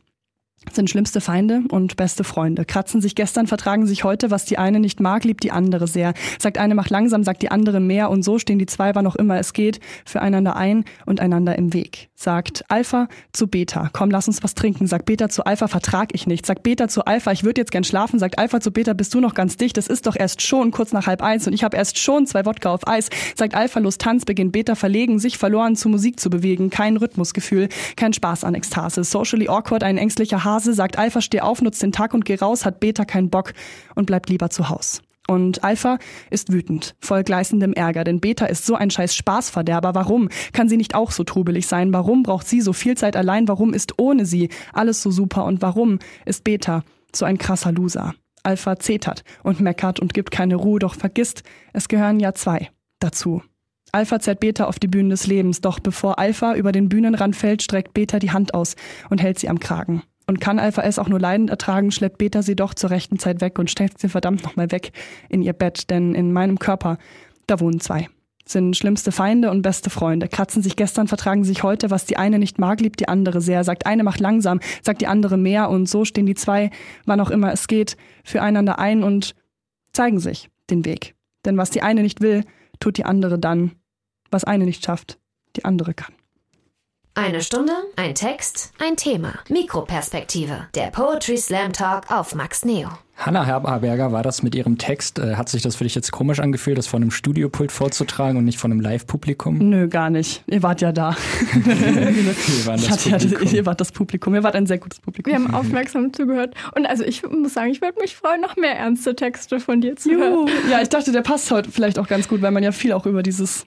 sind schlimmste Feinde und beste Freunde. Kratzen sich gestern, vertragen sich heute, was die eine nicht mag, liebt die andere sehr. Sagt eine macht langsam, sagt die andere mehr und so stehen die zwei, wann auch immer es geht, füreinander ein und einander im Weg. Sagt Alpha zu Beta, komm, lass uns was trinken. Sagt Beta zu Alpha, vertrag ich nicht. Sagt Beta zu Alpha, ich würde jetzt gern schlafen. Sagt Alpha zu Beta, bist du noch ganz dicht? Es ist doch erst schon kurz nach halb eins und ich habe erst schon zwei Wodka auf Eis. Sagt Alpha, los Tanz, beginnt Beta verlegen, sich verloren zu Musik zu bewegen. Kein Rhythmusgefühl, kein Spaß an Ekstase. Socially awkward, ein ängstlicher Hase, sagt Alpha, steh auf, nutzt den Tag und geh raus, hat Beta keinen Bock und bleibt lieber zu Haus. Und Alpha ist wütend, voll gleißendem Ärger, denn Beta ist so ein scheiß Spaßverderber. Warum kann sie nicht auch so trubelig sein? Warum braucht sie so viel Zeit allein? Warum ist ohne sie alles so super? Und warum ist Beta so ein krasser Loser? Alpha zetert und meckert und gibt keine Ruhe, doch vergisst, es gehören ja zwei dazu. Alpha zerrt Beta auf die Bühnen des Lebens, doch bevor Alpha über den Bühnenrand fällt, streckt Beta die Hand aus und hält sie am Kragen. Und kann Alpha S auch nur leidend ertragen, schleppt Beta sie doch zur rechten Zeit weg und steckt sie verdammt nochmal weg in ihr Bett, denn in meinem Körper, da wohnen zwei. Sind schlimmste Feinde und beste Freunde. Kratzen sich gestern, vertragen sich heute. Was die eine nicht mag, liebt die andere sehr. Sagt eine macht langsam, sagt die andere mehr. Und so stehen die zwei, wann auch immer es geht, füreinander ein und zeigen sich den Weg. Denn was die eine nicht will, tut die andere dann. Was eine nicht schafft, die andere kann. Eine Stunde, ein Text, ein Thema. Mikroperspektive. Der Poetry Slam Talk auf Max Neo. Hanna Herberger war das mit ihrem Text. Äh, hat sich das für dich jetzt komisch angefühlt, das von einem Studiopult vorzutragen und nicht von einem Live-Publikum? Nö, gar nicht. Ihr wart ja da. Wir waren das Ja, Publikum. ihr wart das Publikum. Ihr wart ein sehr gutes Publikum. Wir haben aufmerksam zugehört. Und also ich muss sagen, ich würde mich freuen, noch mehr ernste Texte von dir zu hören. Juhu. Ja, ich dachte, der passt heute vielleicht auch ganz gut, weil man ja viel auch über dieses,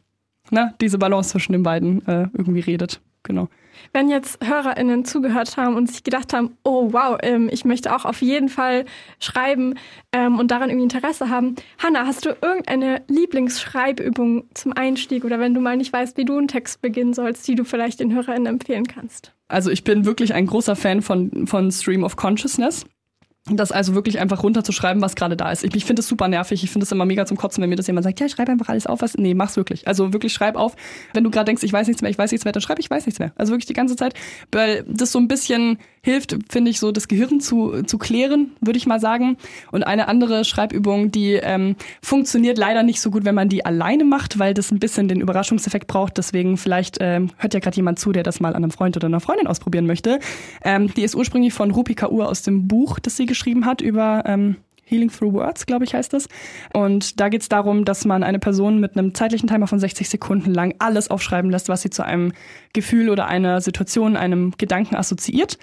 ne, diese Balance zwischen den beiden äh, irgendwie redet. Genau. Wenn jetzt HörerInnen zugehört haben und sich gedacht haben, oh wow, ähm, ich möchte auch auf jeden Fall schreiben ähm, und daran irgendwie Interesse haben. Hanna, hast du irgendeine Lieblingsschreibübung zum Einstieg oder wenn du mal nicht weißt, wie du einen Text beginnen sollst, die du vielleicht den HörerInnen empfehlen kannst? Also ich bin wirklich ein großer Fan von, von Stream of Consciousness. Das also wirklich einfach runterzuschreiben, was gerade da ist. Ich, ich finde es super nervig. Ich finde es immer mega zum Kotzen, wenn mir das jemand sagt, ja, schreib einfach alles auf, was. Nee, mach's wirklich. Also wirklich schreib auf. Wenn du gerade denkst, ich weiß nichts mehr, ich weiß nichts mehr, dann schreib, ich weiß nichts mehr. Also wirklich die ganze Zeit. Weil das so ein bisschen hilft, finde ich, so das Gehirn zu, zu klären, würde ich mal sagen. Und eine andere Schreibübung, die ähm, funktioniert leider nicht so gut, wenn man die alleine macht, weil das ein bisschen den Überraschungseffekt braucht. Deswegen vielleicht ähm, hört ja gerade jemand zu, der das mal an einem Freund oder einer Freundin ausprobieren möchte. Ähm, die ist ursprünglich von Rupi Kaur aus dem Buch, das sie geschrieben hat über ähm, Healing Through Words, glaube ich, heißt das. Und da geht es darum, dass man eine Person mit einem zeitlichen Timer von 60 Sekunden lang alles aufschreiben lässt, was sie zu einem Gefühl oder einer Situation, einem Gedanken assoziiert.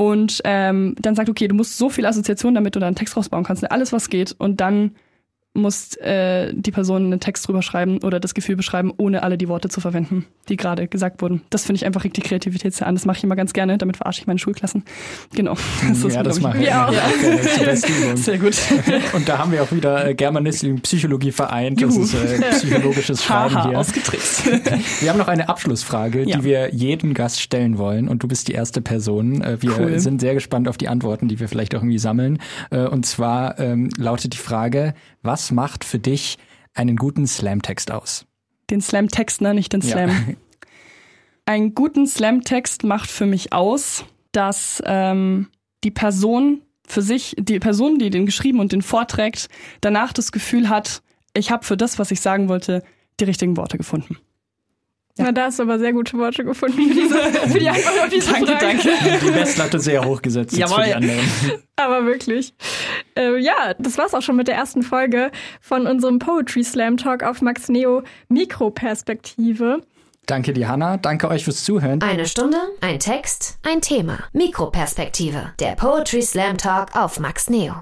Und ähm, dann sagt, okay, du musst so viel Assoziation, damit du da einen Text rausbauen kannst, ne? alles was geht und dann muss äh, die Person einen Text drüber schreiben oder das Gefühl beschreiben, ohne alle die Worte zu verwenden, die gerade gesagt wurden. Das finde ich einfach regt die Kreativität sehr an. Das mache ich immer ganz gerne, damit verarsche ich meine Schulklassen. Genau. Das ja, das machen wir auch. Ja, sehr gut. Und da haben wir auch wieder äh, Germanistik und Psychologie vereint. Das Juhu. ist äh, psychologisches Schreiben Haha, hier. ausgetrickst. Wir haben noch eine Abschlussfrage, Ja. die wir jedem Gast stellen wollen und du bist die erste Person. Äh, Wir Cool. sind sehr gespannt auf die Antworten, die wir vielleicht auch irgendwie sammeln. Äh, Und zwar ähm, lautet die Frage, was macht für dich einen guten Slam-Text aus? Den Slam-Text, ne? Nicht den Ja. Slam. Einen guten Slam-Text macht für mich aus, dass ähm, die Person für sich, die Person, die den geschrieben und den vorträgt, danach das Gefühl hat, ich habe für das, was ich sagen wollte, die richtigen Worte gefunden. Ja. Na, da hast du aber sehr gute Worte gefunden für, diese, für die Antwort auf diese Danke, Frage. danke. Die Messlatte sehr hochgesetzt jetzt für die anderen. Aber wirklich. Äh, ja, das war's auch schon mit der ersten Folge von unserem Poetry Slam Talk auf Max Neo Mikroperspektive. Danke dir, Hanna. Danke euch fürs Zuhören. Eine Stunde, ein Text, ein Thema. Mikroperspektive. Der Poetry Slam Talk auf Max Neo.